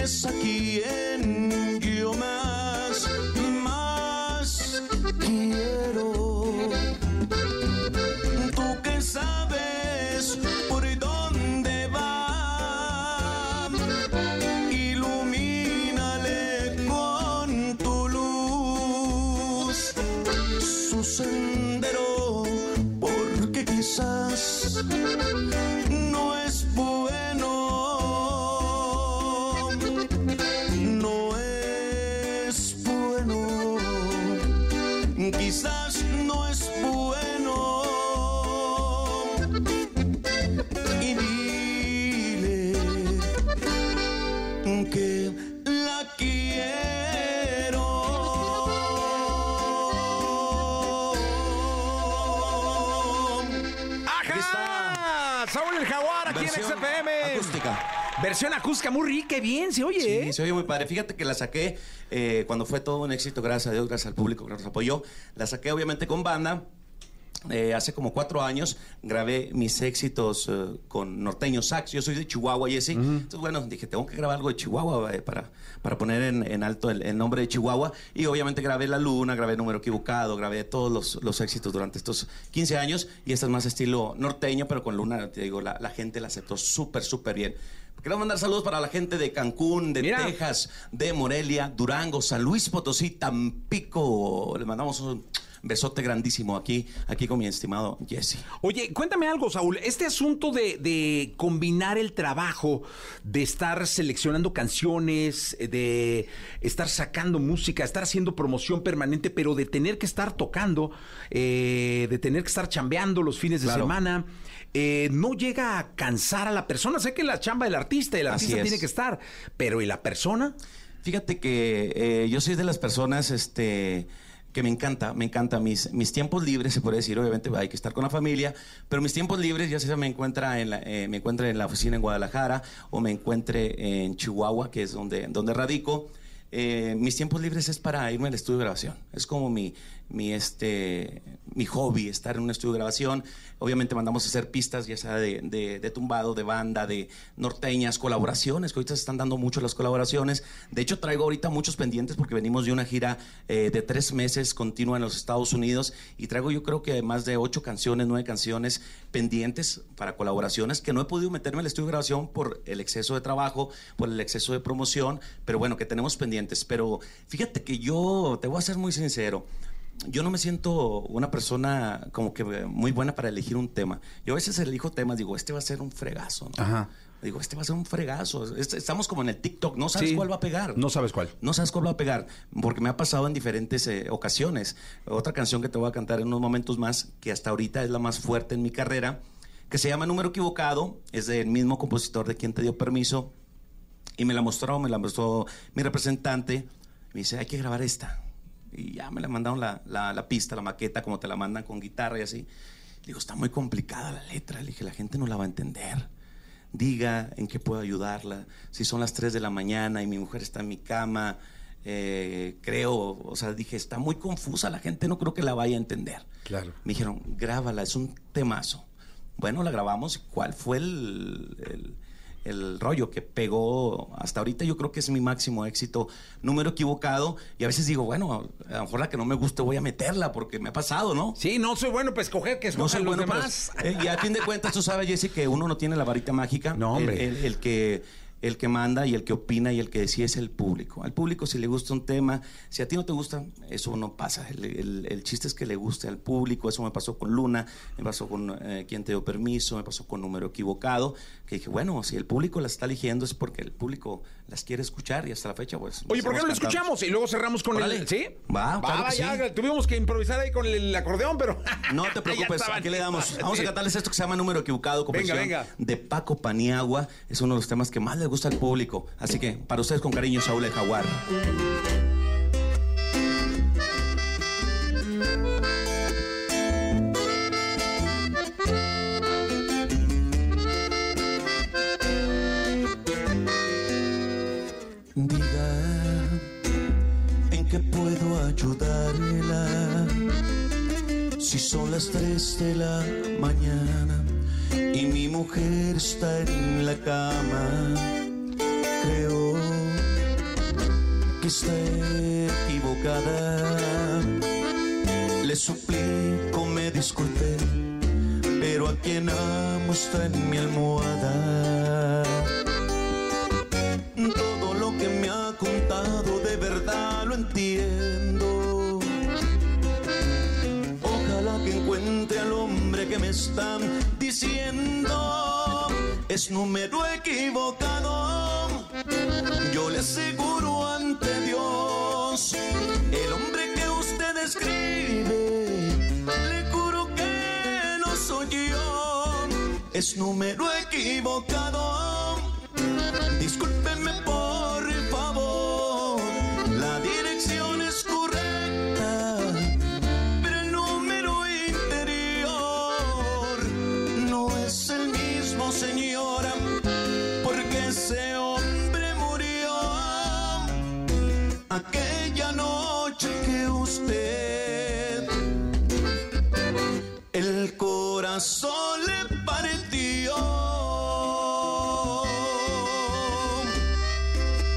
[SPEAKER 11] que
[SPEAKER 12] Versión acústica
[SPEAKER 1] muy rica, bien se oye.
[SPEAKER 12] Sí,
[SPEAKER 1] ¿eh?
[SPEAKER 12] se oye muy padre. Fíjate que la saqué eh, cuando fue todo un éxito, gracias a Dios, gracias al público que nos apoyó. La saqué obviamente con banda. Eh, hace como cuatro años grabé mis éxitos eh, con Norteño Sax. Yo soy de Chihuahua y así. Entonces, bueno, dije, tengo que grabar algo de Chihuahua eh, para, para poner en, en alto el, el nombre de Chihuahua. Y obviamente grabé La Luna, grabé Número Equivocado, grabé todos los, los éxitos durante estos 15 años. Y esta es más estilo norteño, pero con Luna, te digo, la, la gente la aceptó súper, súper bien. Quiero mandar saludos para la gente de Cancún, de
[SPEAKER 1] Mira.
[SPEAKER 12] Texas, de Morelia, Durango, San Luis Potosí, Tampico. Le mandamos un besote grandísimo aquí, aquí con mi estimado Jesse.
[SPEAKER 1] Oye, cuéntame algo, Saúl. Este asunto de, de combinar el trabajo, de estar seleccionando canciones, de estar sacando música, estar haciendo promoción permanente, pero de tener que estar tocando, eh, de tener que estar chambeando los fines de
[SPEAKER 12] Claro.
[SPEAKER 1] semana, eh, no llega a cansar a la persona. Sé que la chamba del artista, el
[SPEAKER 12] Así
[SPEAKER 1] artista
[SPEAKER 12] es.
[SPEAKER 1] tiene que estar, pero ¿y la persona?
[SPEAKER 12] Fíjate que eh, yo soy de las personas, este que me encanta, me encanta mis, mis tiempos libres, se puede decir, obviamente hay que estar con la familia, pero mis tiempos libres ya sea me encuentra en la, eh, me encuentre en la oficina en Guadalajara o me encuentre en Chihuahua, que es donde, donde radico. eh, mis tiempos libres es para irme al estudio de grabación. Es como mi, mi, este, mi hobby, estar en un estudio de grabación. Obviamente mandamos a hacer pistas, ya sea de, de- tumbado, de banda, de norteñas, colaboraciones, que ahorita se están dando mucho las colaboraciones. De hecho, traigo ahorita muchos pendientes porque venimos de una gira eh, de tres meses continua en los Estados Unidos y traigo yo creo que más de ocho canciones, nueve canciones pendientes para colaboraciones que no he podido meterme al estudio de grabación por el exceso de trabajo, por el exceso de promoción, pero bueno, que tenemos pendientes. Pero fíjate que yo, te voy a ser muy sincero, yo no me siento una persona como que muy buena para elegir un tema. Yo a veces elijo temas, digo, este va a ser un fregazo. ¿no?
[SPEAKER 1] Ajá.
[SPEAKER 12] Digo, este va a ser un fregazo. Este- estamos como en el TikTok, no sabes
[SPEAKER 1] Sí.
[SPEAKER 12] cuál va a pegar.
[SPEAKER 1] No sabes cuál.
[SPEAKER 12] No sabes cuál va a pegar, porque me ha pasado en diferentes eh, ocasiones. Otra canción que te voy a cantar en unos momentos más, que hasta ahorita es la más fuerte en mi carrera, que se llama Número Equivocado, es del mismo compositor de quien te dio permiso, y me la mostró, me la mostró mi representante, me dice, hay que grabar esta. Y ya me la mandaron la, la- la pista, la maqueta, como te la mandan con guitarra y así. Le digo, está muy complicada la letra. Le dije, la gente no la va a entender. Diga en qué puedo ayudarla. Si son las 3 de la mañana y mi mujer está en mi cama, eh, creo, o sea, dije, está muy confusa la gente, no creo que la vaya a entender.
[SPEAKER 1] Claro.
[SPEAKER 12] Me dijeron, grábala, es un temazo. Bueno, la grabamos. ¿Cuál fue el, el- el rollo que pegó hasta ahorita? Yo creo que es mi máximo éxito. Número equivocado. Y a veces digo, bueno, a lo mejor la que no me guste voy a meterla porque me ha pasado, ¿no?
[SPEAKER 1] Sí, no soy bueno para escoger que
[SPEAKER 12] No
[SPEAKER 1] escojan
[SPEAKER 12] soy
[SPEAKER 1] los
[SPEAKER 12] bueno,
[SPEAKER 1] demás.
[SPEAKER 12] eh, y a fin de cuentas, tú sabes, Jesse, que uno no tiene la varita mágica.
[SPEAKER 1] No, hombre.
[SPEAKER 12] El, el- el que, el que manda y el que opina y el que decide es el público. Al público, si le gusta un tema, si a ti no te gusta, eso no pasa. El, el- el chiste es que le guste al público. Eso me pasó con Luna, me pasó con eh, Quien te dio permiso, me pasó con Número Equivocado. Que dije, bueno, si el público las está eligiendo es porque el público las quiere escuchar y hasta la fecha, pues.
[SPEAKER 1] Oye, ¿por qué no lo escuchamos? Y luego cerramos con
[SPEAKER 12] Órale.
[SPEAKER 1] el. ¿Sí?
[SPEAKER 12] Va, claro que
[SPEAKER 1] ya,
[SPEAKER 12] sí.
[SPEAKER 1] tuvimos que improvisar ahí con el acordeón, pero.
[SPEAKER 12] No te preocupes, aquí le damos. Vamos a cantarles esto que se llama Número Equivocado,
[SPEAKER 1] Venga, venga.
[SPEAKER 12] de Paco Paniagua. Es uno de los temas que más le gusta al público. Así que, para ustedes con cariño, Saúl el Jaguar. Diga en qué puedo ayudarla. Si son las 3 de la mañana y mi mujer está en la cama, creo que está equivocada. Le suplico me disculpe, pero a quien amo está en mi almohada. Están diciendo. Es número equivocado. Yo le aseguro ante Dios. El hombre que usted describe. Le juro que no soy yo. Es número equivocado. Discúlpeme por corazón le partió.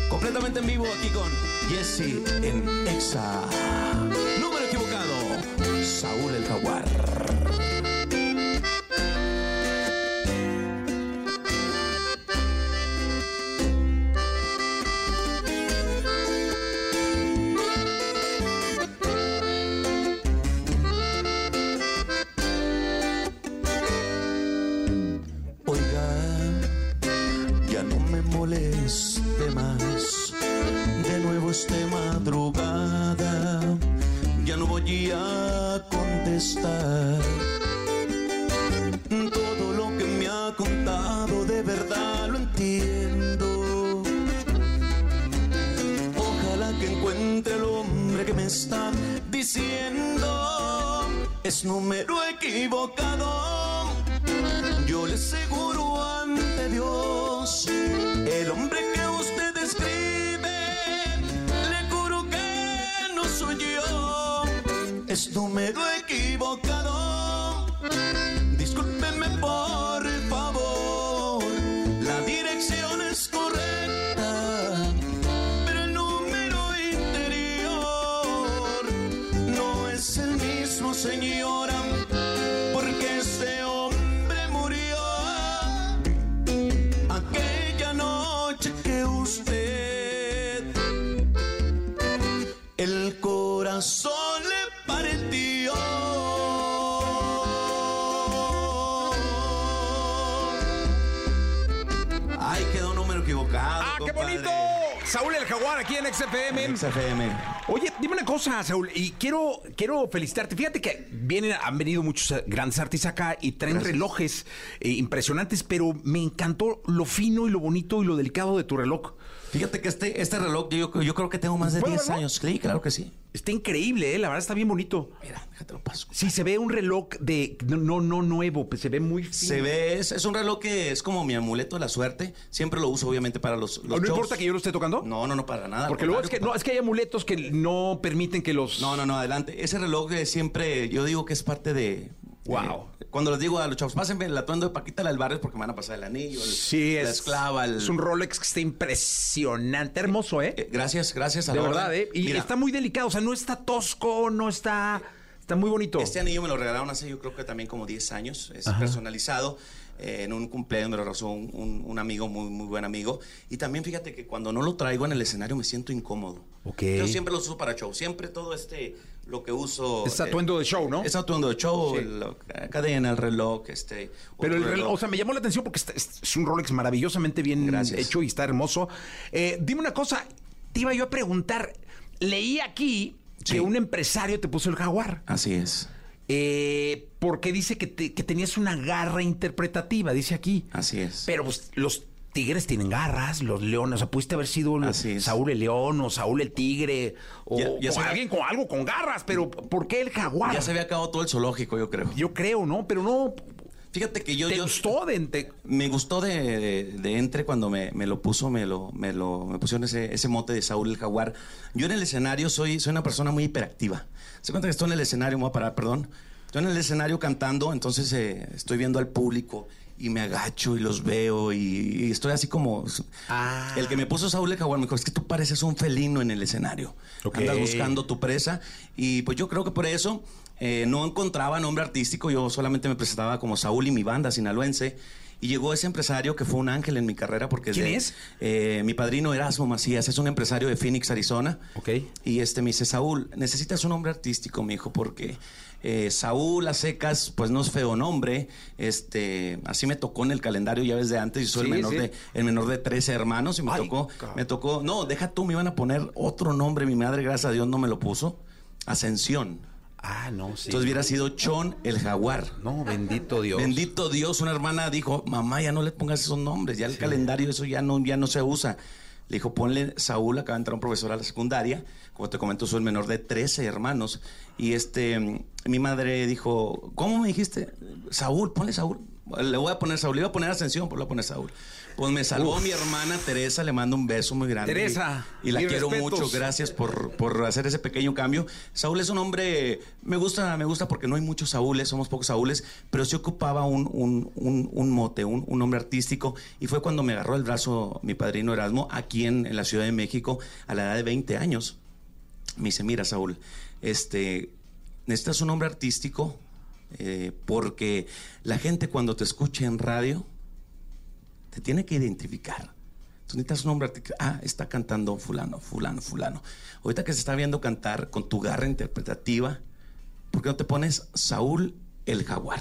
[SPEAKER 12] Completamente en vivo aquí con Jesse en Exa. Número equivocado, Saúl el Jaguar. Número equivocado.
[SPEAKER 1] Saúl el Jaguar aquí en XFM.
[SPEAKER 12] XFM.
[SPEAKER 1] Oye, dime una cosa, Saúl, y quiero, quiero felicitarte. Fíjate que vienen, han venido muchos eh, grandes artistas acá y traen relojes eh, impresionantes, pero me encantó lo fino y lo bonito y lo delicado de tu reloj.
[SPEAKER 12] Fíjate que este, este reloj, yo, yo creo que tengo más de
[SPEAKER 1] ¿Puedo
[SPEAKER 12] 10
[SPEAKER 1] verlo?
[SPEAKER 12] años. Sí, claro que sí.
[SPEAKER 1] Está increíble, ¿eh? La verdad está bien bonito.
[SPEAKER 12] Mira, déjate lo paso.
[SPEAKER 1] Sí, se ve un reloj de... No, no, no nuevo, pues se ve muy fino.
[SPEAKER 12] Se ve, es, es un reloj que es como mi amuleto de la suerte. Siempre lo uso, obviamente, para los, los
[SPEAKER 1] ¿No
[SPEAKER 12] shows.
[SPEAKER 1] importa que yo lo esté tocando?
[SPEAKER 12] No, no, no, para nada.
[SPEAKER 1] Porque luego es que, no, es que hay amuletos que no permiten que los...
[SPEAKER 12] No, no, no, adelante. Ese reloj eh, siempre, yo digo que es parte de...
[SPEAKER 1] Wow.
[SPEAKER 12] eh, cuando les digo a los chavos, pásenme el atuendo de Paquita del barrio porque me van a pasar el anillo, el-
[SPEAKER 1] Sí,
[SPEAKER 12] la
[SPEAKER 1] es,
[SPEAKER 12] esclava, el-
[SPEAKER 1] es un Rolex que está impresionante, hermoso, ¿eh?
[SPEAKER 12] Eh, gracias, gracias a
[SPEAKER 1] de
[SPEAKER 12] la
[SPEAKER 1] verdad,
[SPEAKER 12] orden.
[SPEAKER 1] ¿eh? Y
[SPEAKER 12] Mira,
[SPEAKER 1] está muy delicado, o sea, no está tosco, no está... Está muy bonito.
[SPEAKER 12] Este anillo me lo regalaron hace yo creo que también como 10 años. Es
[SPEAKER 1] Ajá.
[SPEAKER 12] personalizado. eh, en un cumpleaños me lo regaló un, un- un amigo, muy, muy buen amigo. Y también fíjate que cuando no lo traigo en el escenario me siento incómodo.
[SPEAKER 1] Ok.
[SPEAKER 12] Yo siempre lo uso para show. Siempre todo este, lo que uso...
[SPEAKER 1] Es atuendo de show, ¿no?
[SPEAKER 12] Es atuendo de show,
[SPEAKER 1] Sí.
[SPEAKER 12] la cadena, el reloj, este...
[SPEAKER 1] Pero el reloj, o sea, me llamó la atención porque está- es, es un Rolex maravillosamente bien
[SPEAKER 12] Gracias.
[SPEAKER 1] hecho y está hermoso. Eh, dime una cosa, te iba yo a preguntar, leí aquí
[SPEAKER 12] Sí.
[SPEAKER 1] que un empresario te puso el jaguar.
[SPEAKER 12] Así es.
[SPEAKER 1] Eh, porque dice que, te- que tenías una garra interpretativa, dice aquí.
[SPEAKER 12] Así es.
[SPEAKER 1] Pero pues, los tigres tienen garras, los leones, o sea, pudiste haber sido. Saúl el león o Saúl el tigre o,
[SPEAKER 12] Ya- ya
[SPEAKER 1] o
[SPEAKER 12] se ve-
[SPEAKER 1] alguien con algo con garras, pero ¿por qué el jaguar?
[SPEAKER 12] Ya se había acabado todo el zoológico, yo creo.
[SPEAKER 1] Yo creo, ¿no? Pero no,
[SPEAKER 12] Fíjate que yo...
[SPEAKER 1] ¿te
[SPEAKER 12] yo-
[SPEAKER 1] gustó de, de-
[SPEAKER 12] Me gustó de, de- de entre cuando me, me lo puso, me lo, me lo, me pusieron ese, ese mote de Saúl el Jaguar. Yo en el escenario soy, soy una persona muy hiperactiva. Se cuenta que estoy en el escenario, me voy a parar, perdón. Estoy en el escenario cantando, entonces eh, estoy viendo al público y me agacho y los veo y, y estoy así como...
[SPEAKER 1] Ah.
[SPEAKER 12] El que me puso Saúl el Jaguar me dijo, es que tú pareces un felino en el escenario.
[SPEAKER 1] Ok.
[SPEAKER 12] Andas buscando tu presa y pues yo creo que por eso eh, no encontraba nombre artístico, yo solamente me presentaba como Saúl y mi banda sinaloense. Y llegó ese empresario que fue un ángel en mi carrera porque
[SPEAKER 1] ¿Quién
[SPEAKER 12] de-
[SPEAKER 1] es?
[SPEAKER 12] eh, mi padrino Erasmo Macías es un empresario de Phoenix, Arizona.
[SPEAKER 1] Ok.
[SPEAKER 12] Y este me dice, Saúl, necesitas un nombre artístico, mi hijo, porque eh, Saúl a secas, pues no es feo nombre. Este, así me tocó en el calendario, ya ves de antes, yo soy
[SPEAKER 1] Sí,
[SPEAKER 12] el, menor
[SPEAKER 1] sí.
[SPEAKER 12] de, el menor de 13 hermanos y me
[SPEAKER 1] Ay,
[SPEAKER 12] tocó, me tocó, no, deja tú, me iban a poner otro nombre, mi madre, gracias a Dios, no me lo puso. Ascensión.
[SPEAKER 1] Ah, no, sí.
[SPEAKER 12] Entonces hubiera sido Chon el Jaguar.
[SPEAKER 1] No, bendito Dios.
[SPEAKER 12] Bendito Dios, una hermana dijo, mamá, ya no le pongas esos nombres, ya el calendario eso ya no, ya no se usa. Le dijo, ponle Saúl, acaba de entrar un profesor a la secundaria, como te comento, soy el menor de 13 hermanos. Y este, mi madre dijo, ¿cómo me dijiste? Saúl, ponle Saúl. Le voy a poner Saúl, le iba a poner Ascensión, pero le voy a poner Saúl. Pues me salvó mi hermana Teresa, le mando un beso muy grande.
[SPEAKER 1] Teresa,
[SPEAKER 12] Y, y la quiero
[SPEAKER 1] respetos.
[SPEAKER 12] mucho, gracias por, por hacer ese pequeño cambio. Saúl es un hombre, me gusta, me gusta porque no hay muchos Saúles, somos pocos Saúles, pero sí ocupaba un, un, un, un mote, un, un nombre artístico. Y fue cuando me agarró el brazo mi padrino Erasmo, aquí en, en la Ciudad de México, a la edad de 20 años. Me dice, mira Saúl, este, necesitas un nombre artístico eh, porque la gente cuando te escuche en radio te tiene que identificar. Tú necesitas un nombre. Ah, está cantando fulano, fulano, fulano. Ahorita que se está viendo cantar con tu garra interpretativa, ¿por qué no te pones Saúl el Jaguar?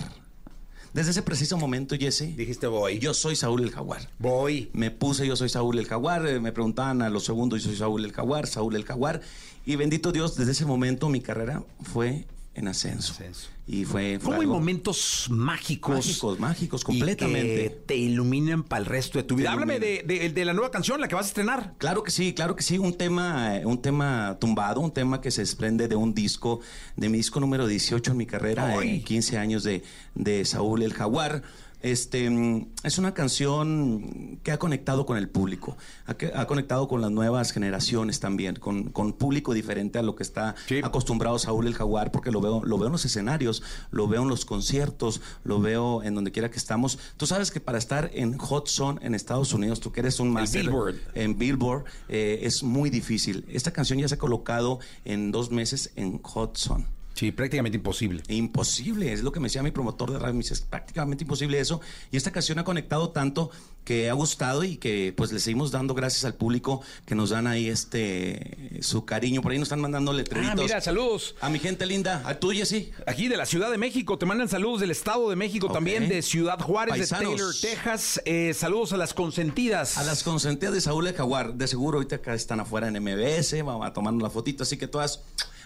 [SPEAKER 12] Desde ese preciso momento, Jesse,
[SPEAKER 1] Dijiste voy.
[SPEAKER 12] yo soy Saúl el Jaguar.
[SPEAKER 1] voy.
[SPEAKER 12] Me puse yo soy Saúl el Jaguar, eh, me preguntaban a los segundos yo soy Saúl el Jaguar, Saúl el Jaguar. Y bendito Dios, desde ese momento mi carrera fue en ascenso.
[SPEAKER 1] Ascenso.
[SPEAKER 12] Y fue, fue
[SPEAKER 1] ¿Cómo hay
[SPEAKER 12] algo-
[SPEAKER 1] momentos mágicos?
[SPEAKER 12] Mágicos, mágicos,
[SPEAKER 1] y
[SPEAKER 12] completamente.
[SPEAKER 1] que te iluminan para el resto de tu vida. Háblame de, de- de la nueva canción, la que vas a estrenar.
[SPEAKER 12] Claro que sí, claro que sí, un tema, un tema tumbado, un tema que se desprende de un disco, de mi disco número 18 en mi carrera, en 15 años de, de Saúl el Jaguar. Este mm, es una canción que ha conectado con el público, ha, que- ha conectado con las nuevas generaciones también, con, con público diferente a lo que está
[SPEAKER 1] Sí.
[SPEAKER 12] acostumbrado Saúl el Jaguar, porque lo veo, lo veo en los escenarios, lo veo en los conciertos, lo veo en donde quiera que estamos. Tú sabes que para estar en Hot Zone en Estados Unidos, tú que eres un máster
[SPEAKER 1] Billboard.
[SPEAKER 12] en Billboard, eh, es muy difícil. Esta canción ya se ha colocado en dos meses en Hot Zone.
[SPEAKER 1] Sí, prácticamente imposible.
[SPEAKER 12] Imposible, es lo que me decía mi promotor de radio, me dice, es prácticamente imposible eso. Y esta canción ha conectado tanto que ha gustado y que pues le seguimos dando gracias al público que nos dan ahí este su cariño. Por ahí nos están mandando letreritos.
[SPEAKER 1] Ah, mira, saludos.
[SPEAKER 12] A mi gente linda, a tuya sí.
[SPEAKER 1] Aquí de la Ciudad de México, te mandan saludos del Estado de México, también de Ciudad Juárez,
[SPEAKER 12] Paisanos.
[SPEAKER 1] de Taylor, Texas. Eh, saludos a las consentidas.
[SPEAKER 12] A las consentidas de Saúl el Jaguar, de seguro ahorita acá están afuera en MBS, vamos a tomarnos la fotito, así que todas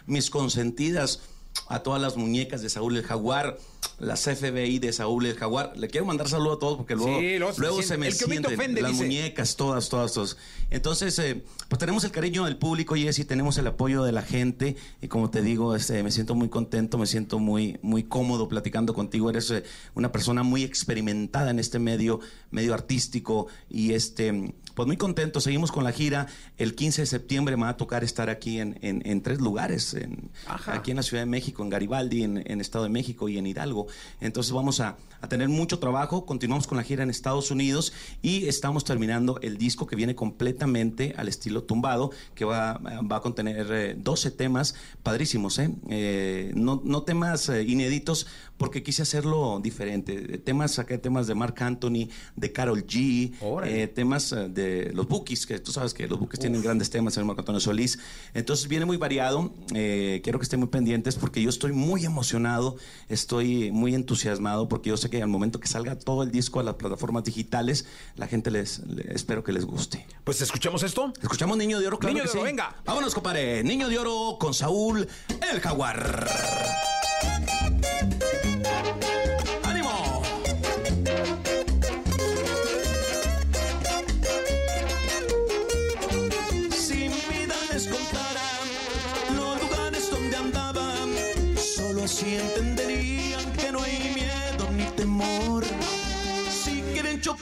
[SPEAKER 12] mis consentidas, a todas las muñecas de Saúl el Jaguar, las FBI de Saúl el Jaguar. Le quiero mandar saludo a todos porque luego,
[SPEAKER 1] Sí, luego
[SPEAKER 12] luego,
[SPEAKER 1] se
[SPEAKER 12] me sienten
[SPEAKER 1] ofende,
[SPEAKER 12] las
[SPEAKER 1] dice.
[SPEAKER 12] muñecas, todas, todas, todas. Entonces, eh, pues tenemos el cariño del público, Jessy, tenemos el apoyo de la gente y como te digo, este, me siento muy contento, me siento muy, muy cómodo platicando contigo. Eres eh, una persona muy experimentada en este medio, medio artístico y este, pues muy contento. Seguimos con la gira. El 15 de septiembre me va a tocar estar aquí en, en- en tres lugares, en- aquí en la Ciudad de México, en Garibaldi, en, en Estado de México y en Hidalgo. Entonces vamos a, a tener mucho trabajo. Continuamos con la gira en Estados Unidos y estamos terminando el disco que viene completamente al estilo tumbado, que va, va a contener eh, 12 temas padrísimos, ¿eh? Eh, no, no temas eh, inéditos, porque quise hacerlo diferente. Temas, saqué temas de Mark Anthony, de Carol G, eh, temas eh, de los Bookies, que tú sabes que los Bookies tienen grandes temas, el Marco Antonio Solís. Entonces viene muy variado. eh, quiero que estén muy pendientes porque yo estoy muy emocionado, estoy muy entusiasmado porque yo sé que al momento que salga todo el disco a las plataformas digitales, la gente les, le- espero que les guste.
[SPEAKER 1] Pues escuchamos esto.
[SPEAKER 12] Escuchamos Niño de Oro, claro
[SPEAKER 1] Niño
[SPEAKER 12] que
[SPEAKER 1] de Oro,
[SPEAKER 12] sí.
[SPEAKER 1] venga.
[SPEAKER 12] Vámonos, compadre. Niño de Oro con Saúl el Jaguar.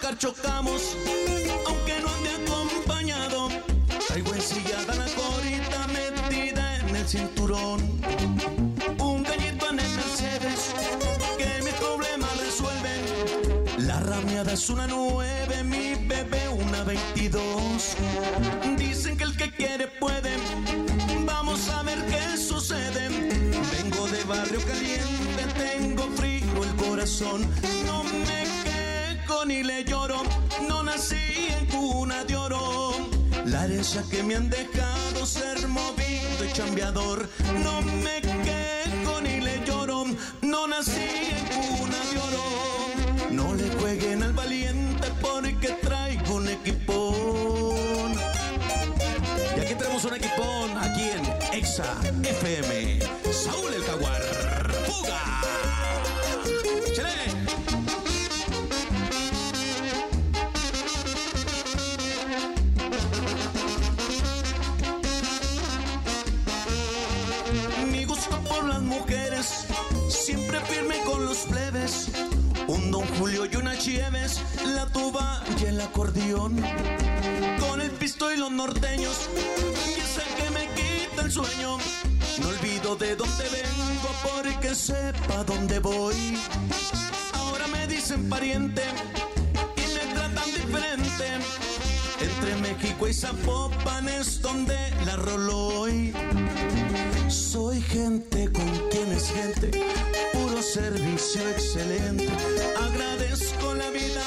[SPEAKER 11] Chocar, chocamos, aunque no ande acompañado. Traigo ensillada la corita metida en el cinturón. Un gallito en el Mercedes que mis problemas resuelven. La rameada es una nueve, mi bebé una 22. Dicen que el que quiere puede. Vamos a ver qué sucede. Vengo de barrio caliente, tengo frío el corazón. No me ni le lloro. No nací en cuna de oro. La herencia que me han dejado ser movido y chambeador. No me quejo ni le lloro. No nací en cuna de oro. No le jueguen al valiente porque traigo un equipón.
[SPEAKER 12] Y aquí tenemos un equipón, aquí en Exa FM. Saúl el Jaguar. ¡Fuga! ¡Chele!
[SPEAKER 11] Chieves, la tuba y el acordeón. Con el pisto y los norteños, y ese que me quita el sueño. No olvido de dónde vengo porque sepa dónde voy. Ahora me dicen pariente y me tratan diferente. Entre México y Zapopan es donde la rolo hoy. Soy gente con quien es gente, puro servicio excelente. Agradezco la vida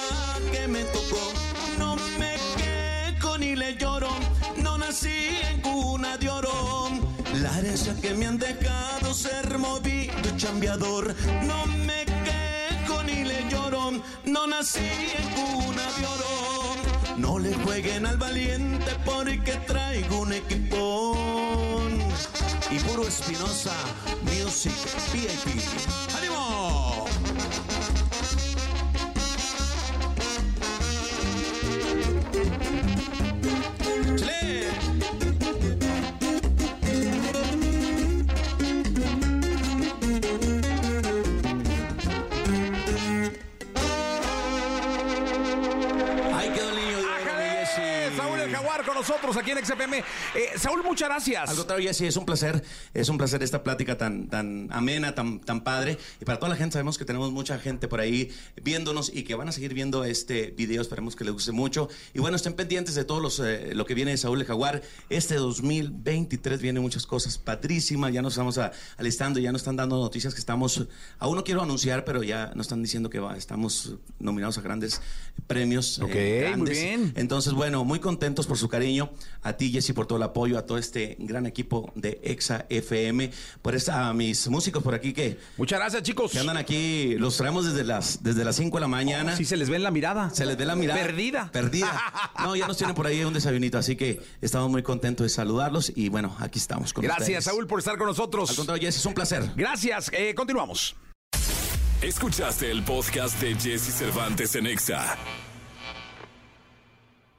[SPEAKER 11] que me tocó, no me quejo ni le lloro. No nací en cuna de oro. La herencia que me han dejado ser movido y chambeador. No me quejo ni le lloro. No nací en cuna de oro. No le jueguen al valiente porque traigo un equipón.
[SPEAKER 12] Y puro Espinosa Music VIP. ¡Ánimo!
[SPEAKER 1] Nosotros aquí en XFM. Eh, Saúl, muchas gracias.
[SPEAKER 12] Al contrario, Jessy, es un placer, es un placer esta plática tan, tan amena, tan, tan padre. Y para toda la gente, sabemos que tenemos mucha gente por ahí viéndonos y que van a seguir viendo este video. Esperemos que les guste mucho. Y bueno, estén pendientes de todo los, eh, lo que viene de Saúl el Jaguar. Este 2023 viene muchas cosas padrísimas. Ya nos estamos a- alistando, ya nos están dando noticias que estamos. Aún no quiero anunciar, pero ya nos están diciendo que va, estamos nominados a grandes premios. eh,
[SPEAKER 1] Ok, muy bien.
[SPEAKER 12] Entonces, bueno, muy contentos por su cariño. Cariño, a ti Jesse por todo el apoyo, a todo este gran equipo de Exa FM, por esta, a mis músicos por aquí que...
[SPEAKER 1] Muchas gracias chicos.
[SPEAKER 12] Que andan aquí, los traemos desde las desde las 5 de la mañana.
[SPEAKER 1] Sí, se les ve en la mirada.
[SPEAKER 12] Se les ve la mirada.
[SPEAKER 1] Perdida.
[SPEAKER 12] Perdida. No, ya nos tienen por ahí un desayunito, así que estamos muy contentos de saludarlos y bueno, aquí estamos con
[SPEAKER 1] Gracias,
[SPEAKER 12] ustedes.
[SPEAKER 1] Saúl, por estar con nosotros.
[SPEAKER 12] Al contrario, Jesse, es un placer.
[SPEAKER 1] Gracias, eh, continuamos.
[SPEAKER 2] Escuchaste el podcast de Jesse Cervantes en Exa.